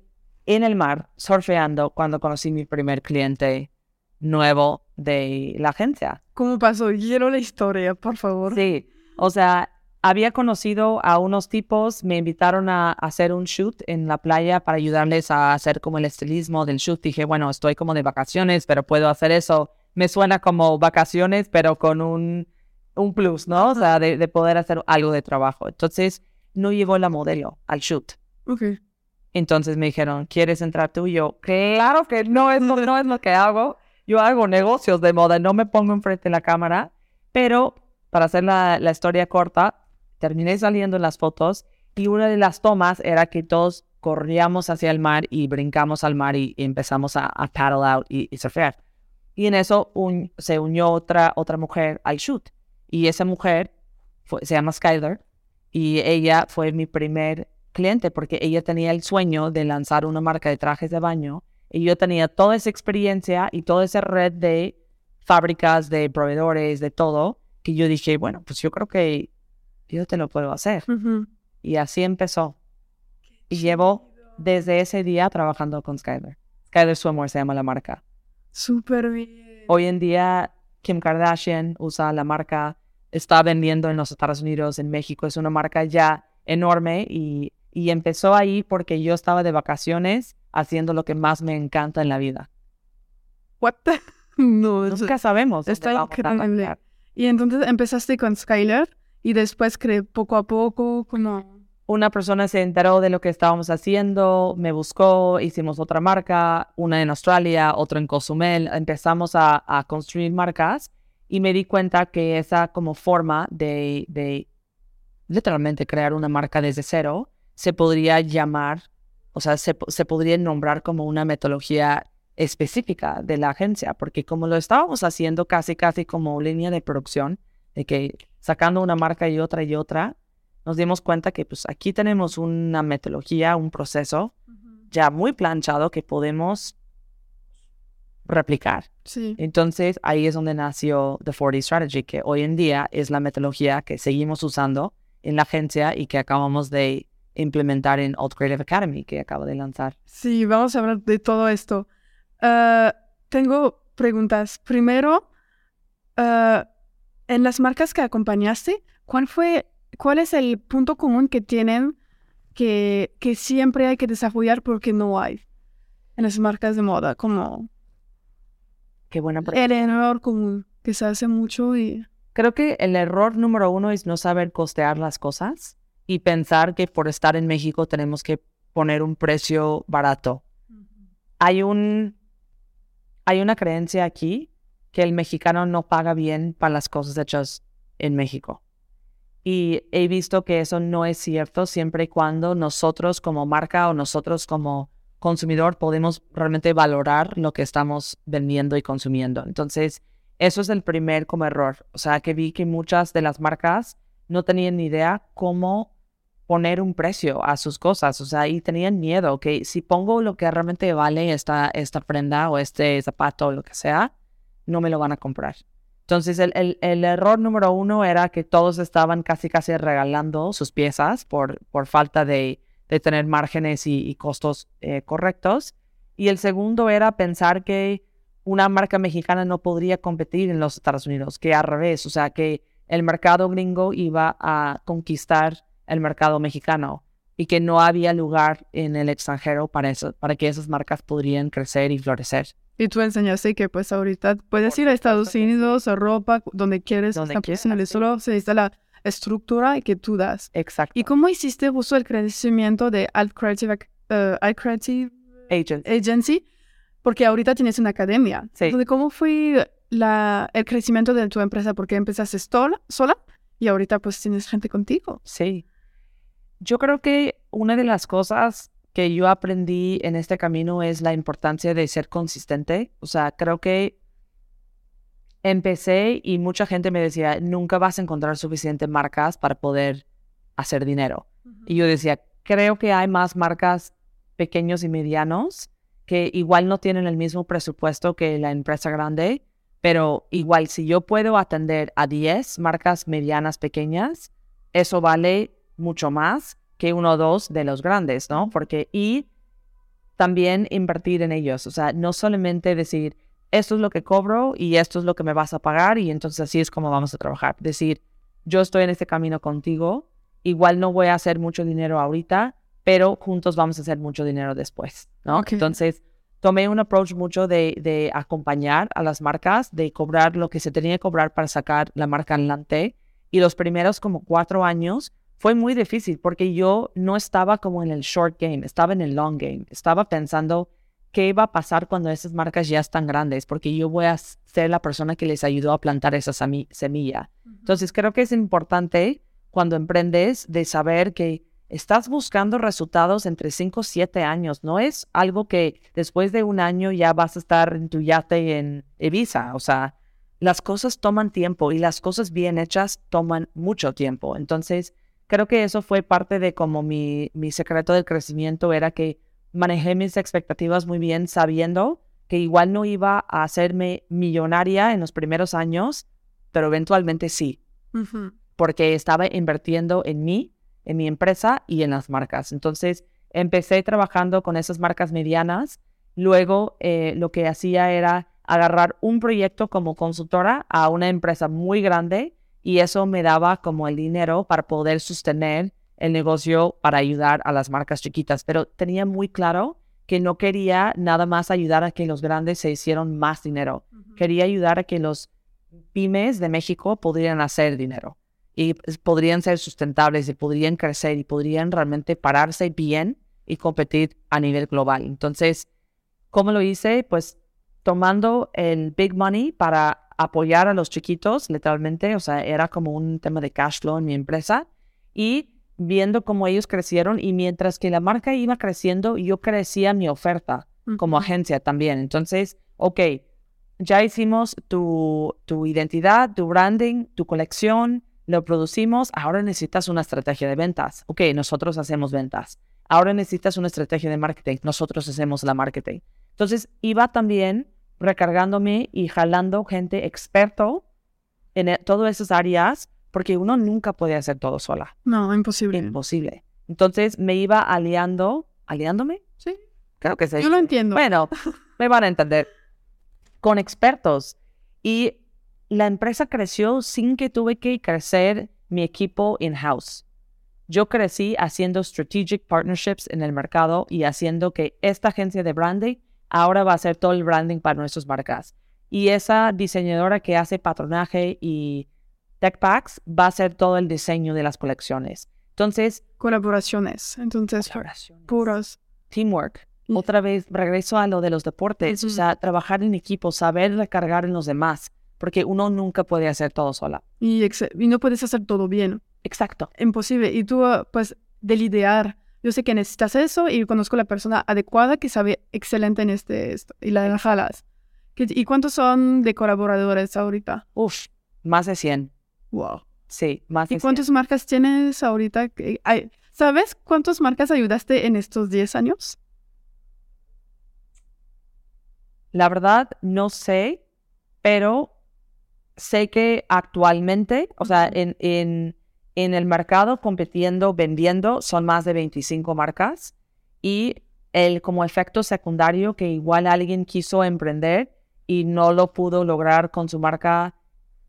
en el mar surfeando cuando conocí mi primer cliente nuevo de la agencia. ¿Cómo pasó? Quiero la historia, por favor. Sí, o sea, había conocido a unos tipos, me invitaron a, hacer un shoot en la playa para ayudarles a hacer como el estilismo del shoot. Dije, bueno, estoy como de vacaciones, pero puedo hacer eso. Me suena como vacaciones, pero con un, un plus, ¿no? O sea, de, poder hacer algo de trabajo. Entonces, no llevó la modelo al shoot. Ok. Entonces me dijeron, ¿quieres entrar tú? Y yo, claro que no es, no es lo que hago. Yo hago negocios de moda, no me pongo enfrente de la cámara, pero para hacer la, la historia corta, terminé saliendo en las fotos y una de las tomas era que todos corríamos hacia el mar y brincamos al mar y, empezamos a, paddle out y, surfear. Y en eso se unió otra, otra mujer al shoot. Y esa mujer se llama Skyler y ella fue mi primer cliente porque ella tenía el sueño de lanzar una marca de trajes de baño y yo tenía toda esa experiencia y toda esa red de fábricas, de proveedores, de todo, que yo dije, bueno, pues yo creo que yo te lo puedo hacer. Y así empezó. Y llevo desde ese día trabajando con Skyler. Skyler Swimwear se llama la marca. Súper bien. Hoy en día Kim Kardashian usa la marca, está vendiendo en los Estados Unidos, en México. Es una marca ya enorme y, y empezó ahí porque yo estaba de vacaciones haciendo lo que más me encanta en la vida. What No, Nunca sabemos. Está increíble. Y entonces empezaste con Skyler y después que poco a poco como... Una persona se enteró de lo que estábamos haciendo, me buscó, hicimos otra marca, una en Australia, otra en Cozumel, empezamos a, construir marcas y me di cuenta que esa como forma de, de literalmente crear una marca desde cero se podría llamar, o sea, se, se podría nombrar como una metodología específica de la agencia, porque como lo estábamos haciendo casi, casi como línea de producción, de que sacando una marca y otra y otra, nos dimos cuenta que pues aquí tenemos una metodología, un proceso ya muy planchado que podemos replicar. Sí. Entonces ahí es donde nació The 40 Strategy, que hoy en día es la metodología que seguimos usando en la agencia y que acabamos de implementar en Alt Creative Academy, que acabo de lanzar. Sí, vamos a hablar de todo esto. Ah, tengo preguntas. Primero, uh, en las marcas que acompañaste, ¿cuál fue, cuál es el punto común que tienen que, que siempre hay que desarrollar porque no hay en las marcas de moda? Como Qué buena El error común que se hace mucho y... Creo que el error número uno es no saber costear las cosas y pensar que por estar en México tenemos que poner un precio barato. Hay un hay una creencia aquí que el mexicano no paga bien para las cosas hechas en México. Y he visto que eso no es cierto siempre y cuando nosotros como marca o nosotros como consumidor podemos realmente valorar lo que estamos vendiendo y consumiendo. Entonces, eso es el primer como error. O sea, que vi que muchas de las marcas no tenían ni idea cómo poner un precio a sus cosas. O sea, y tenían miedo que si pongo lo que realmente vale esta, esta prenda o este zapato o lo que sea, no me lo van a comprar. Entonces, el, el, error número uno era que todos estaban casi, casi regalando sus piezas por, por falta de, de tener márgenes y, costos eh, correctos. Y el segundo era pensar que una marca mexicana no podría competir en los Estados Unidos, que al revés, o sea, que el mercado gringo iba a conquistar el mercado mexicano y que no había lugar en el extranjero para eso, para que esas marcas podrían crecer y florecer. Y tú enseñaste que pues ahorita puedes ir a Estados Unidos, Europa, donde quieres, Donde quieras, solo se necesita la estructura que tú das. Exacto. ¿Y cómo hiciste uso del crecimiento de Alt Creative, Ac- eh, Alt Creative Agent. Agency? Porque ahorita tienes una academia. Sí. Entonces, ¿cómo fue la, el crecimiento de tu empresa? Porque empezaste sola, sola y ahorita pues tienes gente contigo. Sí. Yo creo que una de las cosas que yo aprendí en este camino es la importancia de ser consistente. O sea, creo que empecé y mucha gente me decía, nunca vas a encontrar suficientes marcas para poder hacer dinero. Y yo decía, creo que hay más marcas pequeños y medianos que igual no tienen el mismo presupuesto que la empresa grande, pero igual si yo puedo atender a 10 marcas medianas pequeñas, eso vale mucho más que uno o dos de los grandes, ¿no? Porque y también invertir en ellos, o sea, no solamente decir, esto es lo que cobro y esto es lo que me vas a pagar y entonces así es como vamos a trabajar. Decir, yo estoy en este camino contigo, igual no voy a hacer mucho dinero ahorita, pero juntos vamos a hacer mucho dinero después, ¿no? Ok. Entonces, tomé un approach mucho de, de acompañar a las marcas, de cobrar lo que se tenía que cobrar para sacar la marca adelante. Y los primeros como cuatro años fue muy difícil porque yo no estaba como en el short game, estaba en el long game. Estaba pensando qué va a pasar cuando esas marcas ya están grandes, porque yo voy a ser la persona que les ayudó a plantar esa semi- semilla. Entonces creo que es importante cuando emprendes de saber que estás buscando resultados entre 5 o 7 años. No es algo que después de un año ya vas a estar en tu yate en Ibiza. O sea, las cosas toman tiempo y las cosas bien hechas toman mucho tiempo. Entonces, creo que eso fue parte de como mi, mi secreto del crecimiento era que manejé mis expectativas muy bien sabiendo que igual no iba a hacerme millonaria en los primeros años, pero eventualmente sí porque estaba invirtiendo en mí, en mi empresa y en las marcas. Entonces, empecé trabajando con esas marcas medianas. Luego, eh, lo que hacía era agarrar un proyecto como consultora a una empresa muy grande y eso me daba como el dinero para poder sostener el negocio para ayudar a las marcas chiquitas. Pero tenía muy claro que no quería nada más ayudar a que los grandes se hicieran más dinero. Quería ayudar a que los pymes de México pudieran hacer dinero y pues, podrían ser sustentables y podrían crecer y podrían realmente pararse bien y competir a nivel global. Entonces, ¿cómo lo hice? Pues tomando el big money para apoyar a los chiquitos, literalmente, o sea, era como un tema de cash flow en mi empresa y viendo cómo ellos crecieron y mientras que la marca iba creciendo, yo crecía mi oferta como agencia también. Entonces, ok, ya hicimos tu, tu identidad, tu branding, tu colección, lo producimos, ahora necesitas una estrategia de ventas. Ok, nosotros hacemos ventas. Ahora necesitas una estrategia de marketing, nosotros hacemos la marketing. Entonces, iba también recargándome y jalando gente experto en e- todas esas áreas, porque uno nunca puede hacer todo sola. No, imposible. Imposible. Entonces, me iba aliando, aliándome, Sí, creo que se yo lo entiendo. Bueno, me van a entender. Con expertos. Y la empresa creció sin que tuve que crecer mi equipo in-house. Yo crecí haciendo strategic partnerships en el mercado y haciendo que esta agencia de branding ahora va a hacer todo el branding para nuestras marcas. Y esa diseñadora que hace patronaje y tech packs va a hacer todo el diseño de las colecciones. Entonces, Colaboraciones. Entonces, colaboraciones puros. teamwork. Mm. Otra vez regreso a lo de los deportes, o sea, trabajar en equipo, saber recargar en los demás, porque uno nunca puede hacer todo sola. Y, y no puedes hacer todo bien. Exacto. Imposible. Y tú, ah, pues, del idear. Yo sé que necesitas eso y conozco la persona adecuada que sabe excelente en este esto. Y la jalas. ¿Qué- ¿Y cuántos son de colaboradores ahorita? Uf, más de 100. Wow. Sí, más de ¿Y cuántas marcas tienes ahorita? ¿Sabes cuántas marcas ayudaste en estos 10 años? 100. La verdad, no sé, pero sé que actualmente, o sea, en, en, en el mercado compitiendo, vendiendo, son más de 25 marcas y el como efecto secundario que igual alguien quiso emprender y no lo pudo lograr con su marca,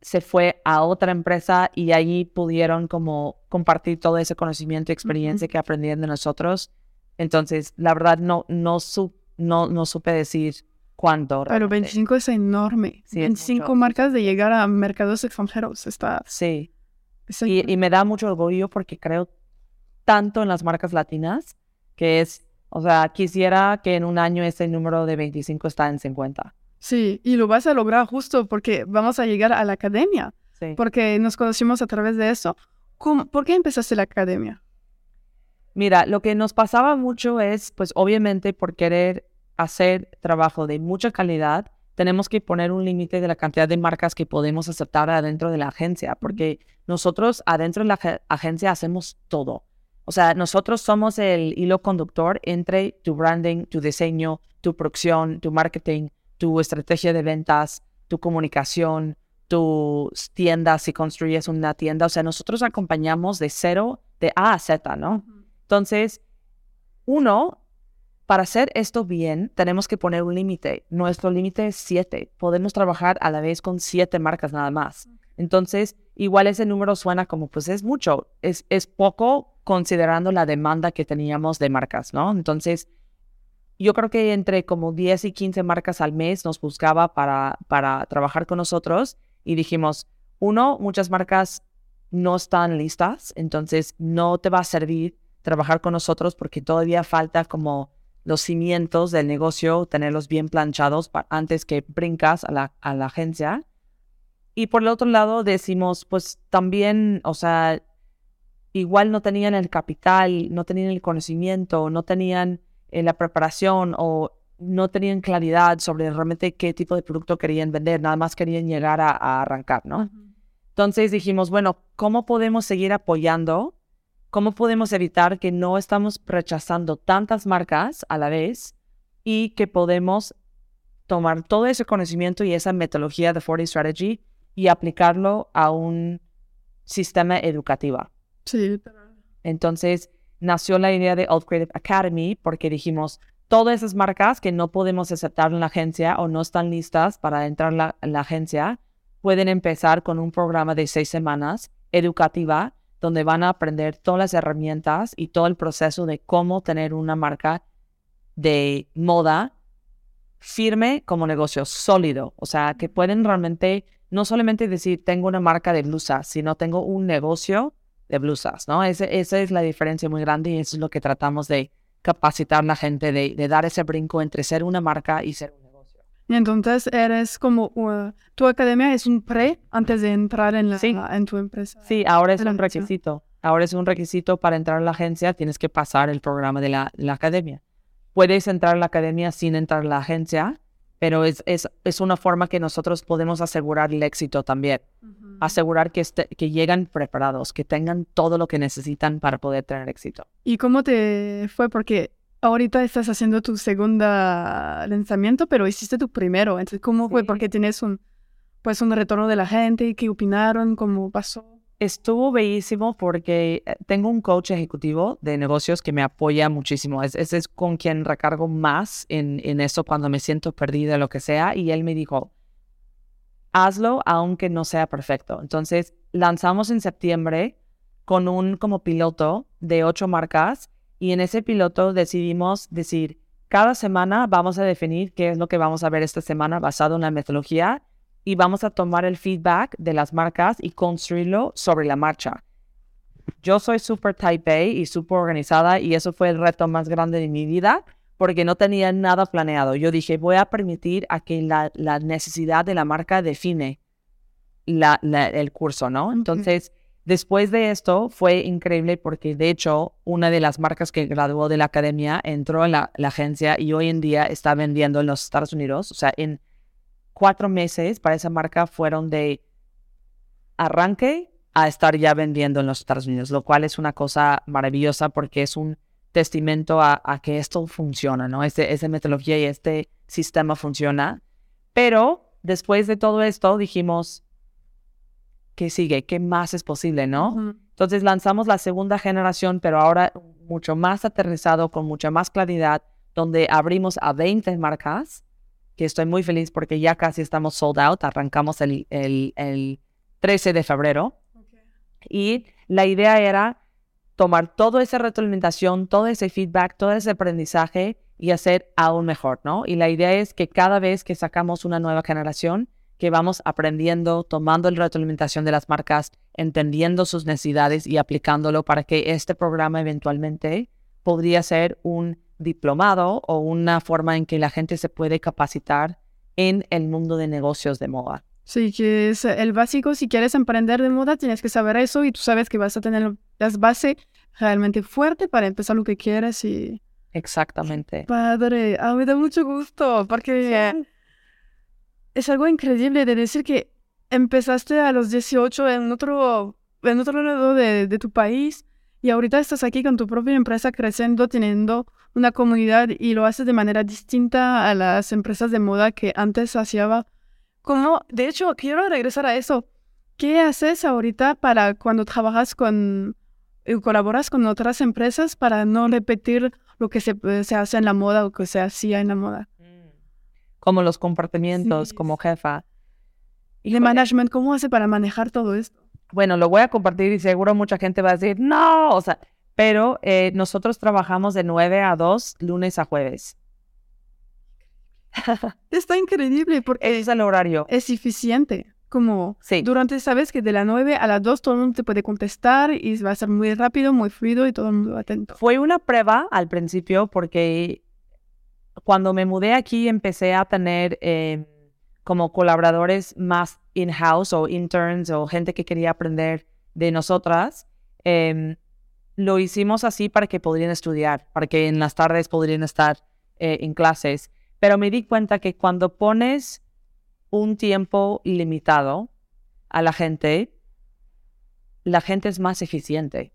se fue a otra empresa y allí pudieron como compartir todo ese conocimiento y experiencia que aprendieron de nosotros. Entonces, la verdad, no, no, su, no, no supe decir cuánto. Pero 25 es enorme. Sí, es 25 mucho. marcas de llegar a mercados extranjeros. Está, Sí, y, y me da mucho orgullo porque creo tanto en las marcas latinas que es, o sea, quisiera que en un año ese número de 25 está en 50. Sí, y lo vas a lograr justo porque vamos a llegar a la academia, Sí. porque nos conocimos a través de eso. ¿Cómo- ¿Por qué empezaste la academia? Mira, lo que nos pasaba mucho es, pues obviamente por querer hacer trabajo de mucha calidad, tenemos que poner un límite de la cantidad de marcas que podemos aceptar adentro de la agencia, porque nosotros adentro de la ag- agencia hacemos todo. O sea, nosotros somos el hilo conductor entre tu branding, tu diseño, tu producción, tu marketing, tu estrategia de ventas, tu comunicación, tus tiendas, si construyes una tienda. O sea, nosotros acompañamos de cero, de A a Z, ¿no? Entonces, uno, para hacer esto bien, tenemos que poner un límite. Nuestro límite es siete. Podemos trabajar a la vez con siete marcas nada más. Entonces, igual ese número suena como, pues es mucho, es, es poco considerando la demanda que teníamos de marcas, ¿no? Entonces, yo creo que entre como 10 y 15 marcas al mes nos buscaba para, para trabajar con nosotros y dijimos, uno, muchas marcas no están listas, entonces no te va a servir trabajar con nosotros porque todavía falta como los cimientos del negocio, tenerlos bien planchados antes que brincas a la, a la agencia. Y por el otro lado decimos, pues también, o sea, igual no tenían el capital, no tenían el conocimiento, no tenían eh, la preparación o no tenían claridad sobre realmente qué tipo de producto querían vender, nada más querían llegar a, a arrancar, ¿no? Entonces dijimos, bueno, ¿cómo podemos seguir apoyando? ¿Cómo podemos evitar que no estamos rechazando tantas marcas a la vez y que podemos tomar todo ese conocimiento y esa metodología de 40 Strategy y aplicarlo a un sistema educativo? Sí, Entonces nació la idea de Alt Creative Academy porque dijimos, todas esas marcas que no podemos aceptar en la agencia o no están listas para entrar la- en la agencia, pueden empezar con un programa de seis semanas educativa donde van a aprender todas las herramientas y todo el proceso de cómo tener una marca de moda firme como negocio sólido. O sea, que pueden realmente no solamente decir tengo una marca de blusas, sino tengo un negocio de blusas, ¿no? Ese- esa es la diferencia muy grande y eso es lo que tratamos de capacitar a la gente, de, de dar ese brinco entre ser una marca y ser un. Y entonces eres como, uh, tu academia es un pre antes de entrar en, la, Sí. en tu empresa. Sí, ahora es un agencia. requisito. Ahora es un requisito para entrar a la agencia, tienes que pasar el programa de la, la academia. Puedes entrar a la academia sin entrar a la agencia, pero es, es, es una forma que nosotros podemos asegurar el éxito también. Ujú. Asegurar que, este- que llegan preparados, que tengan todo lo que necesitan para poder tener éxito. ¿Y cómo te fue? Porque ahorita estás haciendo tu segunda lanzamiento, pero hiciste tu primero. Entonces, ¿cómo fue? Sí. Porque tienes un, pues, un retorno de la gente, ¿qué opinaron? ¿Cómo pasó? Estuvo bellísimo porque eh, tengo un coach ejecutivo de negocios que me apoya muchísimo. Es, ese es con quien recargo más en, en eso cuando me siento perdida, lo que sea. Y él me dijo, hazlo aunque no sea perfecto. Entonces lanzamos en septiembre con un como piloto de ocho marcas y en ese piloto decidimos decir, cada semana vamos a definir qué es lo que vamos a ver esta semana basado en la metodología y vamos a tomar el feedback de las marcas y construirlo sobre la marcha. Yo soy súper type A y súper organizada y eso fue el reto más grande de mi vida porque no tenía nada planeado. Yo dije, voy a permitir a que la, la necesidad de la marca define la- la- el curso, ¿no? Entonces, después de esto fue increíble porque de hecho una de las marcas que graduó de la academia entró en la, agencia y hoy en día está vendiendo en los Estados Unidos. O sea, en cuatro meses para esa marca fueron de arranque a estar ya vendiendo en los Estados Unidos, lo cual es una cosa maravillosa porque es un testamento a, que esto funciona, ¿no? Este, esa metodología y este sistema funciona. Pero después de todo esto dijimos, ¿qué sigue? ¿Qué más es posible, no? Entonces lanzamos la segunda generación, pero ahora mucho más aterrizado, con mucha más claridad, donde abrimos a 20 marcas que estoy muy feliz porque ya casi estamos sold out, arrancamos el, el, el 13 de febrero. Y la idea era tomar toda esa retroalimentación, todo ese feedback, todo ese aprendizaje y hacer aún mejor, ¿no? Y la idea es que cada vez que sacamos una nueva generación, que vamos aprendiendo, tomando la retroalimentación de las marcas, entendiendo sus necesidades y aplicándolo para que este programa eventualmente podría ser un diplomado o una forma en que la gente se puede capacitar en el mundo de negocios de moda. Sí, que es el básico. Si quieres emprender de moda, tienes que saber eso y tú sabes que vas a tener las bases realmente fuerte para empezar lo que quieres y... Exactamente. Padre, ah, me da mucho gusto porque es algo increíble de decir que empezaste a los 18 en otro, en otro lado de, tu país y ahorita estás aquí con tu propia empresa creciendo, teniendo una comunidad y lo haces de manera distinta a las empresas de moda que antes hacía. Como, de hecho, quiero regresar a eso. ¿Qué haces ahorita para cuando trabajas con, y colaboras con otras empresas para no repetir lo que se, se hace en la moda o que se hacía en la moda? Como los comportamientos como jefa. Y de management, ¿cómo hace para manejar todo esto? Bueno, lo voy a compartir y seguro mucha gente va a decir, no, o sea, pero eh, nosotros trabajamos de 9 a 2, lunes a jueves. Está increíble porque es el horario. Es eficiente. Como sí. durante, sabes que de las 9 a las 2 todo el mundo te puede contestar y va a ser muy rápido, muy fluido y todo el mundo atento. Fue una prueba al principio porque cuando me mudé aquí empecé a tener eh, como colaboradores más in-house o interns o gente que quería aprender de nosotras. Eh, lo hicimos así para que podrían estudiar, para que en las tardes podrían estar eh, en clases. Pero me di cuenta que cuando pones un tiempo limitado a la gente, la gente es más eficiente.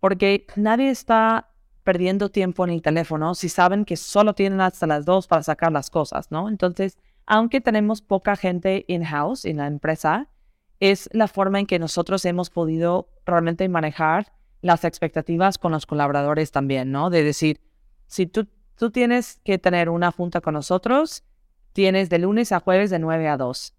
Porque nadie está perdiendo tiempo en el teléfono si saben que solo tienen hasta las dos para sacar las cosas, ¿no? Entonces, aunque tenemos poca gente in-house en la empresa, es la forma en que nosotros hemos podido realmente manejar las expectativas con los colaboradores también, ¿no? De decir, si tú, tú tienes que tener una junta con nosotros, tienes de lunes a jueves de 9 a 2.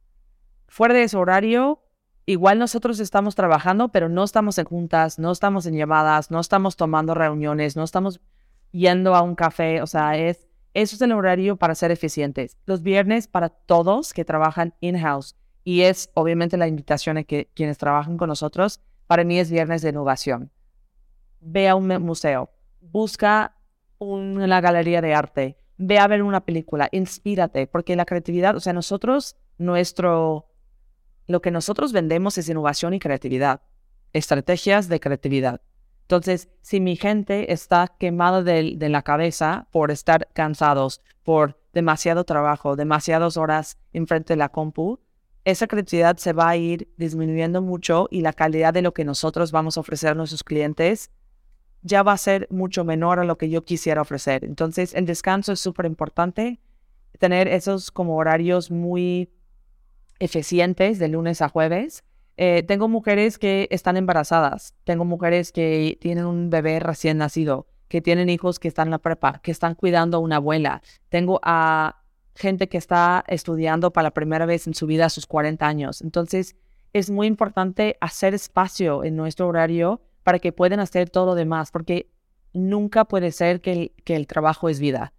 Fuera de ese horario, igual nosotros estamos trabajando, pero no estamos en juntas, no estamos en llamadas, no estamos tomando reuniones, no estamos yendo a un café, o sea, es, eso es el horario para ser eficientes. Los viernes para todos que trabajan in-house y es obviamente la invitación a que quienes trabajan con nosotros, para mí es viernes de innovación. Ve a un museo, busca una galería de arte, ve a ver una película, inspírate, porque la creatividad, o sea, nosotros, nuestro, lo que nosotros vendemos es innovación y creatividad, estrategias de creatividad. Entonces, si mi gente está quemada de, de la cabeza por estar cansados, por demasiado trabajo, demasiadas horas enfrente de la compu, esa creatividad se va a ir disminuyendo mucho y la calidad de lo que nosotros vamos a ofrecer a nuestros clientes ya va a ser mucho menor a lo que yo quisiera ofrecer. Entonces, el descanso es súper importante, tener esos como horarios muy eficientes de lunes a jueves. Eh, tengo mujeres que están embarazadas, tengo mujeres que tienen un bebé recién nacido, que tienen hijos que están en la prepa, que están cuidando a una abuela. Tengo a gente que está estudiando para la primera vez en su vida a sus 40 años. Entonces, es muy importante hacer espacio en nuestro horario para que puedan hacer todo lo demás, porque nunca puede ser que el, que el trabajo es vida,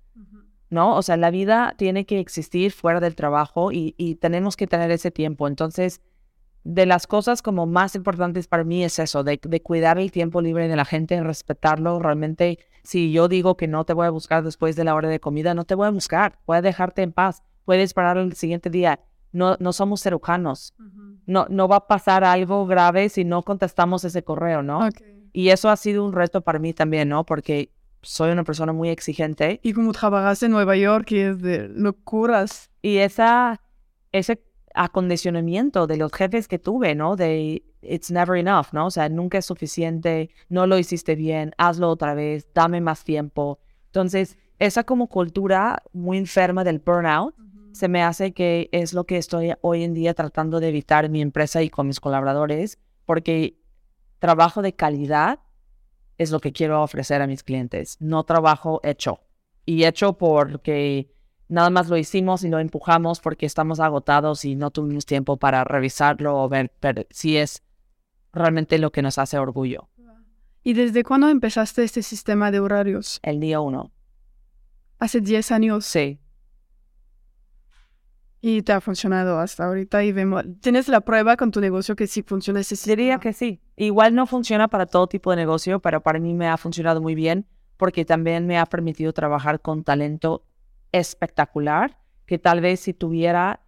¿no? O sea, la vida tiene que existir fuera del trabajo y, tenemos que tener ese tiempo. Entonces, de las cosas como más importantes para mí es eso, de, de, cuidar el tiempo libre de la gente, respetarlo. Realmente, si yo digo que no te voy a buscar después de la hora de comida, no te voy a buscar, voy a dejarte en paz, puedes esperar el siguiente día. No, no somos cirujanos no, no va a pasar algo grave si no contestamos ese correo, ¿no? Y eso ha sido un reto para mí también, ¿no? Porque soy una persona muy exigente. Y como trabajas en Nueva York y es de locuras. Y esa, ese acondicionamiento de los jefes que tuve, ¿no? De it's never enough, ¿no? O sea, nunca es suficiente, no lo hiciste bien, hazlo otra vez, dame más tiempo. Entonces, esa como cultura muy enferma del burnout se me hace que es lo que estoy hoy en día tratando de evitar en mi empresa y con mis colaboradores, porque trabajo de calidad es lo que quiero ofrecer a mis clientes, no trabajo hecho. Y hecho porque nada más lo hicimos y lo empujamos porque estamos agotados y no tuvimos tiempo para revisarlo o ver, ver si es realmente lo que nos hace orgullo. ¿Y desde cuándo empezaste este sistema de horarios? El día uno. Hace 10 años. Sí. Y te ha funcionado hasta ahorita y vemos, ¿tienes la prueba con tu negocio que sí funciona ese sistema? Diría que sí. Igual no funciona para todo tipo de negocio, pero para mí me ha funcionado muy bien porque también me ha permitido trabajar con talento espectacular, que tal vez si tuviera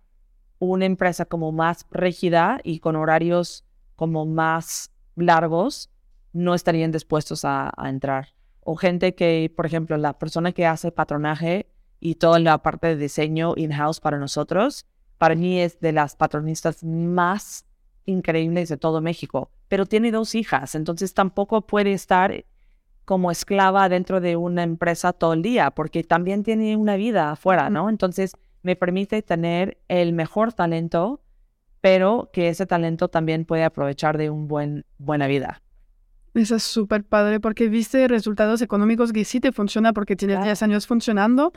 una empresa como más rígida y con horarios como más largos, no estarían dispuestos a, a entrar. O gente que, por ejemplo, la persona que hace patronaje y toda la parte de diseño in-house para nosotros, para mí es de las patronistas más increíbles de todo México, pero tiene dos hijas, entonces tampoco puede estar como esclava dentro de una empresa todo el día, porque también tiene una vida afuera, ¿no? Entonces me permite tener el mejor talento, pero que ese talento también puede aprovechar de un buen buena vida. Eso es súper padre porque viste resultados económicos que sí te funciona porque tienes Claro. 10 años funcionando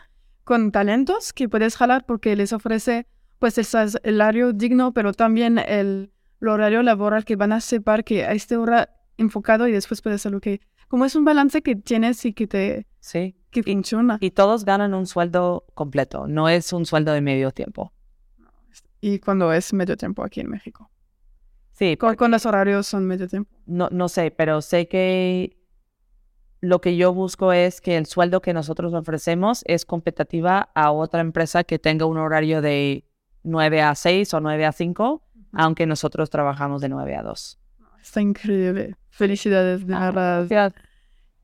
con talentos que puedes jalar porque les ofrece pues el salario digno, pero también el, el horario laboral que van a separar que a este hora enfocado y después puedes hacer lo que... Como es un balance que tienes y que te Sí. que funciona. Y todos ganan un sueldo completo, no es un sueldo de medio tiempo. Y cuando es medio tiempo aquí en México. Sí, Con, con los horarios son medio tiempo. no, no sé, pero sé que lo que yo busco es que el sueldo que nosotros ofrecemos es competitiva a otra empresa que tenga un horario de 9 a 6 o 9 a 5, aunque nosotros trabajamos de 9 a 2. Está increíble. Felicidades, de Ah.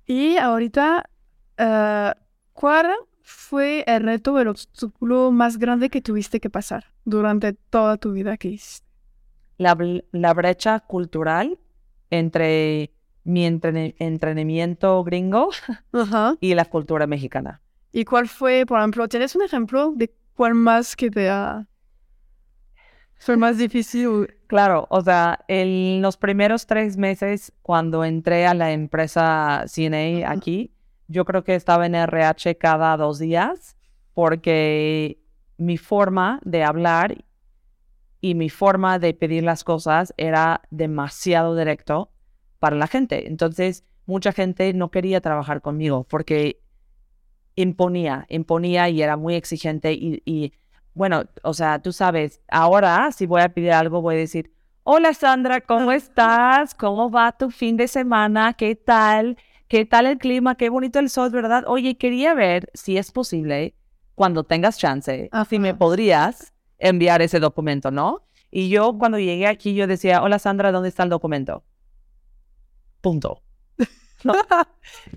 Y ahorita, eh, ¿cuál fue el reto, el obstáculo más grande que tuviste que pasar durante toda tu vida que hiciste? La, la brecha cultural entre mi entrenamiento gringo y la cultura mexicana. ¿Y cuál fue, por ejemplo, tienes un ejemplo de cuál más que te ha... fue más difícil? Claro, o sea, en los primeros tres meses cuando entré a la empresa CNA aquí, yo creo que estaba en RH cada dos días porque mi forma de hablar y mi forma de pedir las cosas era demasiado directo para la gente. Entonces, mucha gente no quería trabajar conmigo porque imponía, imponía y era muy exigente y, y bueno, o sea, tú sabes, ahora si voy a pedir algo voy a decir, hola Sandra, ¿cómo estás? ¿Cómo va tu fin de semana? ¿Qué tal? ¿Qué tal el clima? Qué bonito el sol, ¿verdad? Oye, quería ver si es posible, cuando tengas chance, si me Ajá. podrías enviar ese documento, ¿no? Y yo cuando llegué aquí, yo decía, hola Sandra, ¿dónde está el documento? Punto. ¿No?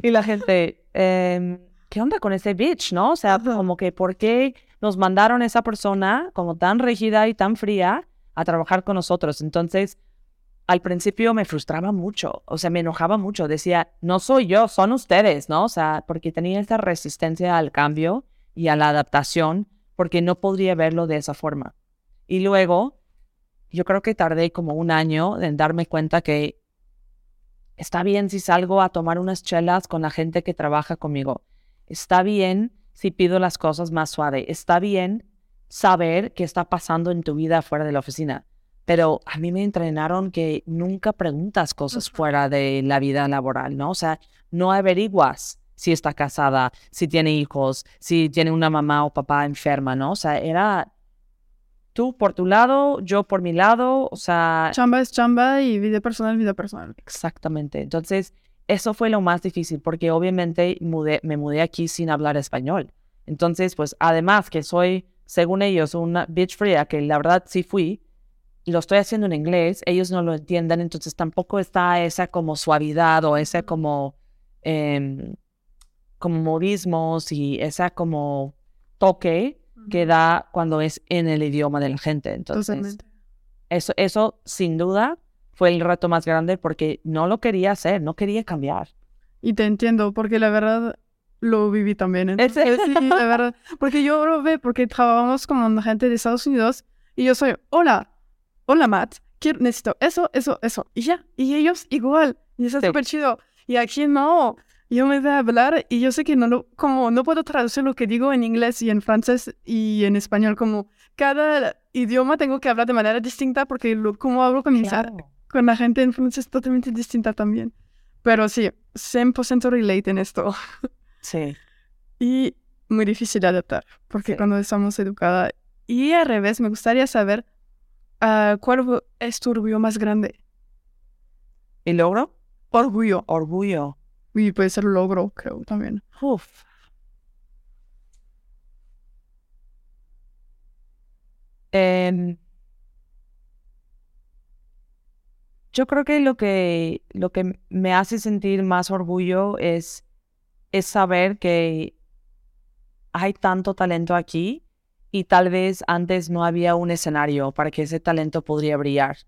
y la gente, em, ¿qué onda con ese bitch, no? O sea, como que, ¿por qué nos mandaron esa persona como tan rígida y tan fría a trabajar con nosotros? Entonces, al principio me frustraba mucho, o sea, me enojaba mucho. Decía, no soy yo, son ustedes, ¿no? O sea, porque tenía esta resistencia al cambio y a la adaptación, porque no podría verlo de esa forma. Y luego, yo creo que tardé como un año en darme cuenta que está bien si salgo a tomar unas chelas con la gente que trabaja conmigo. Está bien si pido las cosas más suave. Está bien saber qué está pasando en tu vida fuera de la oficina. Pero a mí me entrenaron que nunca preguntas cosas fuera de la vida laboral, ¿no? O sea, no averiguas si está casada, si tiene hijos, si tiene una mamá o papá enferma, ¿no? O sea, era tú por tu lado, yo por mi lado, o sea, Chamba es chamba y vida personal, vida personal. Exactamente. Entonces, eso fue lo más difícil porque obviamente mudé- me mudé aquí sin hablar español. Entonces, pues además que soy, según ellos, una bitch fría, que la verdad sí fui, lo estoy haciendo en inglés, ellos no lo entienden, entonces tampoco está esa como suavidad o esa como, em, como modismos y esa como toque que da cuando es en el idioma de la gente. Entonces, eso, eso sin duda fue el reto más grande porque no lo quería hacer, no quería cambiar. Y te entiendo, porque la verdad lo viví también. ¿Es- Entonces, sí, la verdad. Porque yo lo veo, porque trabajamos con gente de Estados Unidos y yo soy, hola, hola Matt, quiero, necesito eso, eso, eso. Y ya, y ellos igual. Y eso es Sí. súper chido. Y aquí no. Yo me voy a hablar y yo sé que no lo, como no puedo traducir lo que digo en inglés y en francés y en español, como cada idioma tengo que hablar de manera distinta porque lo, como hablo con, la gente en francés es totalmente distinta también. Pero sí, 100% relate en esto. Sí. Y muy difícil de adaptar, porque cuando estamos educadas. Y al revés, me gustaría saber uh, cuál es tu orgullo más grande. ¿Y logro? Orgullo. Orgullo. Y puede ser logro, creo, también. Em, yo creo que lo que lo que me hace sentir más orgullo es, es saber que hay tanto talento aquí y tal vez antes no había un escenario para que ese talento podría brillar.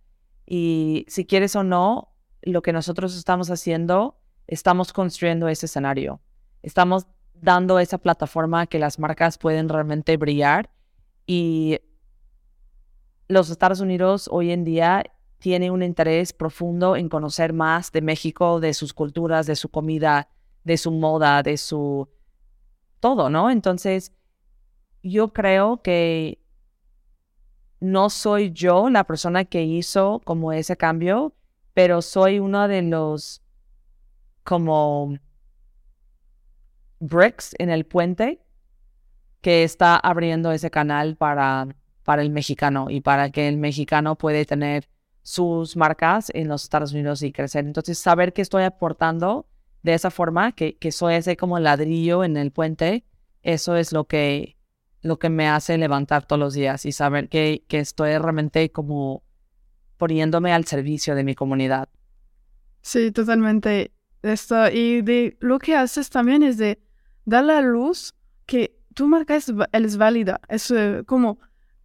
Y si quieres o no, lo que nosotros estamos haciendo, estamos construyendo ese escenario. Estamos dando esa plataforma que las marcas pueden realmente brillar y los Estados Unidos hoy en día tiene un interés profundo en conocer más de México, de sus culturas, de su comida, de su moda, de su todo, ¿no? Entonces, yo creo que no soy yo la persona que hizo como ese cambio, pero soy uno de los como bricks en el puente que está abriendo ese canal para para el mexicano y para que el mexicano puede tener sus marcas en los Estados Unidos y crecer. Entonces, saber que estoy aportando de esa forma, que, que soy ese como ladrillo en el puente, eso es lo que, lo que me hace levantar todos los días y saber que, que estoy realmente como poniéndome al servicio de mi comunidad. Sí, totalmente. Esto, y de lo que haces también es de dar la luz que tu marca es, es válida. Es eh, como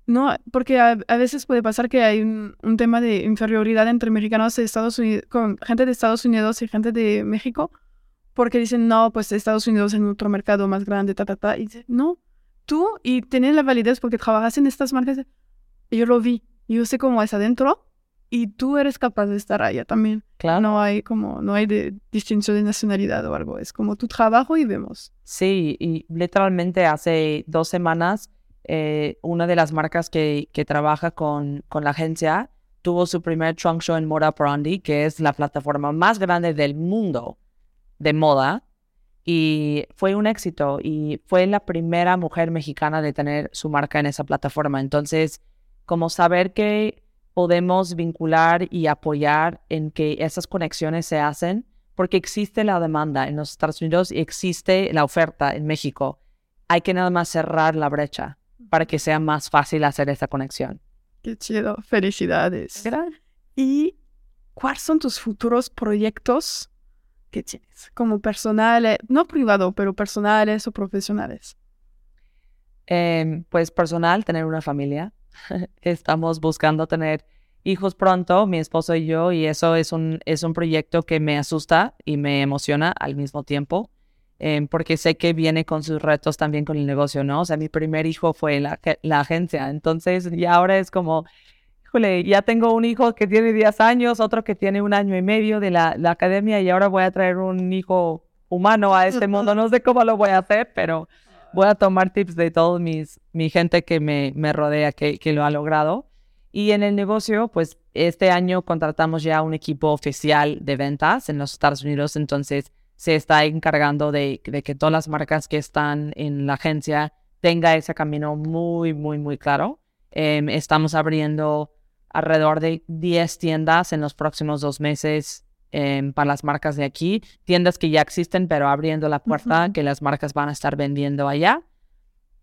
no, porque a, veces puede pasar que hay un, tema de inferioridad entre mexicanos de Estados Unidos, con gente de Estados Unidos y gente de México, porque dicen, no, pues Estados Unidos es otro mercado más grande, ta, ta, ta. Y dicen, no, tú, y tienes la validez porque trabajas en estas marcas, yo lo vi, yo sé cómo es adentro, y tú eres capaz de estar allá también. Claro. No hay como, no hay de distinción de nacionalidad o algo, es como tu trabajo y vemos. Sí, y literalmente hace dos semanas eh, una de las marcas que, que trabaja con, con, la agencia, tuvo su primer trunk show en Moda Prandi, que es la plataforma más grande del mundo de moda. Y fue un éxito y fue la primera mujer mexicana de tener su marca en esa plataforma. Entonces, como saber que podemos vincular y apoyar en que esas conexiones se hacen, porque existe la demanda en los Estados Unidos y existe la oferta en México. Hay que nada más cerrar la brecha para que sea más fácil hacer esa conexión. Qué chido, felicidades. ¿Y cuáles son tus futuros proyectos que tienes como personales, no privado, pero personales o profesionales? Em, pues personal, tener una familia. Estamos buscando tener hijos pronto, mi esposo y yo, y eso es un, es un proyecto que me asusta y me emociona al mismo tiempo. Em, porque sé que viene con sus retos también con el negocio, ¿no? O sea, mi primer hijo fue la, la agencia, entonces y ahora es como, híjole, ya tengo un hijo que tiene 10 años, otro que tiene un año y medio de la, la academia y ahora voy a traer un hijo humano a este mundo. No sé cómo lo voy a hacer, pero voy a tomar tips de todos mis, mi gente que me, me rodea que, que lo ha logrado. Y en el negocio, pues este año contratamos ya un equipo oficial de ventas en los Estados Unidos, entonces se está encargando de, que todas las marcas que están en la agencia tenga ese camino muy, muy, muy claro. Em, estamos abriendo alrededor de 10 tiendas en los próximos dos meses para las marcas de aquí. Tiendas que ya existen, pero abriendo la puerta que las marcas van a estar vendiendo allá.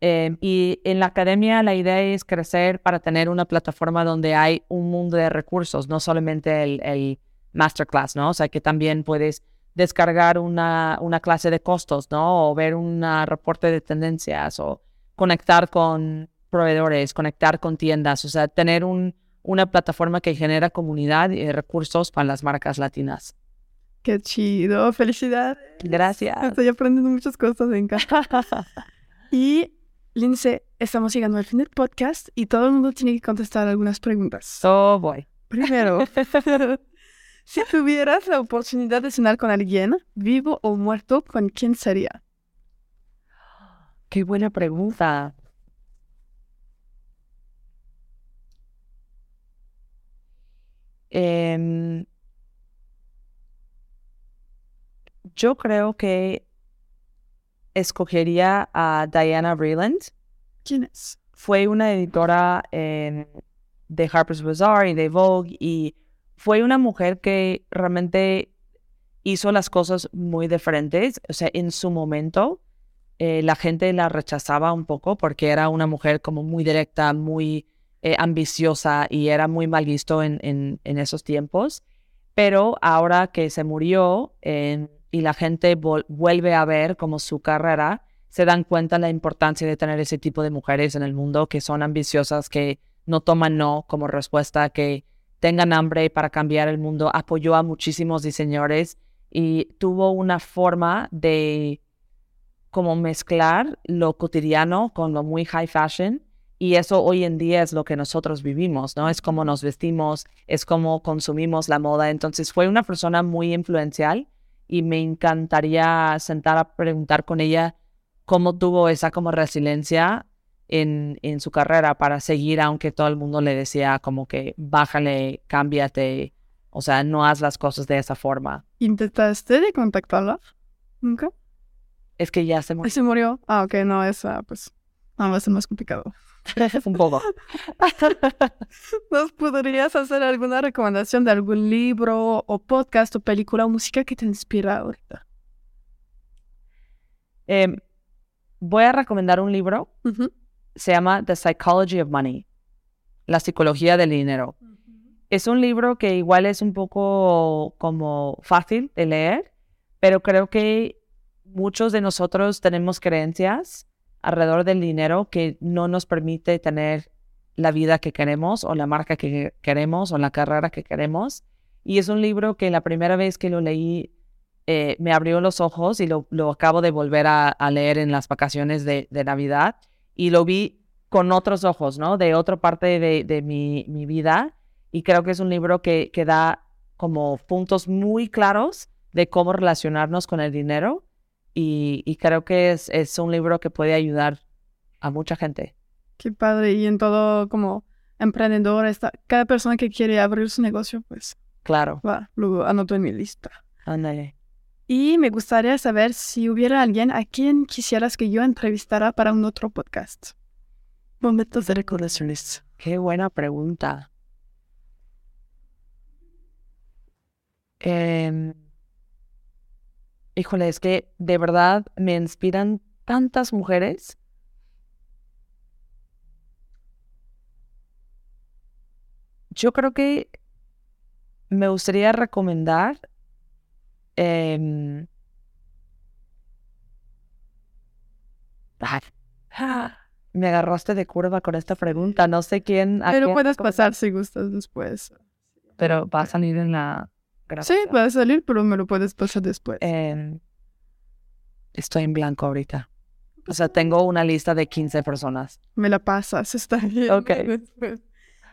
Em, y en la academia la idea es crecer para tener una plataforma donde hay un mundo de recursos, no solamente el, el masterclass, ¿no? O sea, que también puedes descargar una, una clase de costos, ¿no? O ver un reporte de tendencias o conectar con proveedores, conectar con tiendas, o sea, tener un, una plataforma que genera comunidad y recursos para las marcas latinas. Qué chido, felicidades. Gracias. Estoy aprendiendo muchas cosas, me encanta. y Lince, estamos llegando al fin del podcast y todo el mundo tiene que contestar algunas preguntas. So voy. Primero, Si tuvieras la oportunidad de cenar con alguien, vivo o muerto, ¿con quién sería? Qué buena pregunta. Em, yo creo que escogería a Diana Vreeland. ¿Quién es? Fue una editora en- de Harper's Bazaar y de Vogue y fue una mujer que realmente hizo las cosas muy diferentes. O sea, en su momento eh, la gente la rechazaba un poco porque era una mujer como muy directa, muy eh, ambiciosa y era muy mal visto en, en- esos tiempos. Pero ahora que se murió y la gente vuelve a ver como su carrera, se dan cuenta la importancia de tener ese tipo de mujeres en el mundo que son ambiciosas, que no toman no como respuesta, que tengan hambre para cambiar el mundo. Apoyó a muchísimos diseñadores y tuvo una forma de como mezclar lo cotidiano con lo muy high fashion. Y eso hoy en día es lo que nosotros vivimos, ¿no? Es como nos vestimos, es como consumimos la moda. Entonces fue una persona muy influencial y me encantaría sentar a preguntar con ella cómo tuvo esa como resiliencia en, en su carrera para seguir, aunque todo el mundo le decía como que bájale, cámbiate, o sea, no haz las cosas de esa forma. ¿Intentaste de contactarla? ¿Nunca? Es que ya se murió ¿Se murió? Ah, ok, no, esa, pues, nada más es más complicado. un poco. ¿Nos podrías hacer alguna recomendación de algún libro o podcast o película o música que te inspira ahorita? Em, voy a recomendar un libro, se llama The Psychology of Money, la psicología del dinero. Es un libro que igual es un poco como fácil de leer, pero creo que muchos de nosotros tenemos creencias alrededor del dinero que no nos permite tener la vida que queremos o la marca que queremos o la carrera que queremos. Y es un libro que la primera vez que lo leí eh, me abrió los ojos y lo, lo acabo de volver a, a leer en las vacaciones de, de Navidad y lo vi con otros ojos, ¿no? De otra parte de, de mi, mi vida. Y creo que es un libro que, que da como puntos muy claros de cómo relacionarnos con el dinero. Y, y creo que es, es un libro que puede ayudar a mucha gente. Qué padre. Y en todo como emprendedor, está, cada persona que quiere abrir su negocio, pues, Claro. va, lo anoto en mi lista. Ándale. Y me gustaría saber si hubiera alguien a quien quisieras que yo entrevistara para un otro podcast. Momentos de recomendaciones. Qué buena pregunta. Em, híjole, es que de verdad me inspiran tantas mujeres. Yo creo que me gustaría recomendar em, me agarraste de curva con esta pregunta. No sé quién. Pero quién puedes pasar si gustas después. Pero va a salir en la Sí, grabación. puede salir, pero me lo puedes pasar después. Em, estoy en blanco ahorita. O sea, tengo una lista de 15 personas. Me la pasas, está bien. Ok.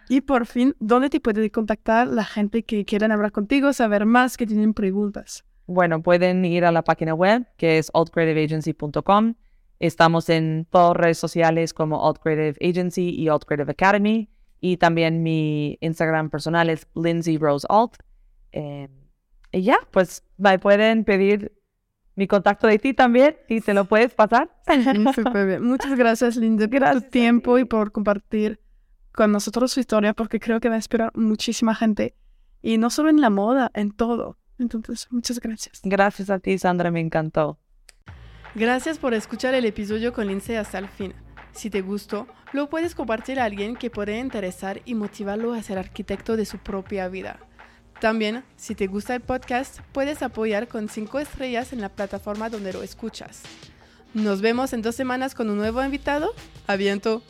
Y por fin, ¿dónde te puede contactar la gente que quieran hablar contigo, saber más, que tienen preguntas? Bueno, pueden ir a la página web que es altcreativeagency.com. Estamos en todas redes sociales como Alt Creative Agency y Alt Creative Academy. Y también mi Instagram personal es Lindsay Rose Alt. Em, y ya, pues me pueden pedir mi contacto de ti también y te lo puedes pasar. Mm, Súper bien. Muchas gracias, Linda, por Gracias tu tiempo y por compartir con nosotros su historia, porque creo que va a inspirar muchísima gente. Y no solo en la moda, en todo. Entonces, muchas gracias. Gracias a ti, Sandra, me encantó. Gracias por escuchar el episodio con Lindsay hasta el fin. Si te gustó, lo puedes compartir a alguien que puede interesar y motivarlo a ser arquitecto de su propia vida. También, si te gusta el podcast, puedes apoyar con 5 estrellas en la plataforma donde lo escuchas. Nos vemos en dos semanas con un nuevo invitado. ¡A viento!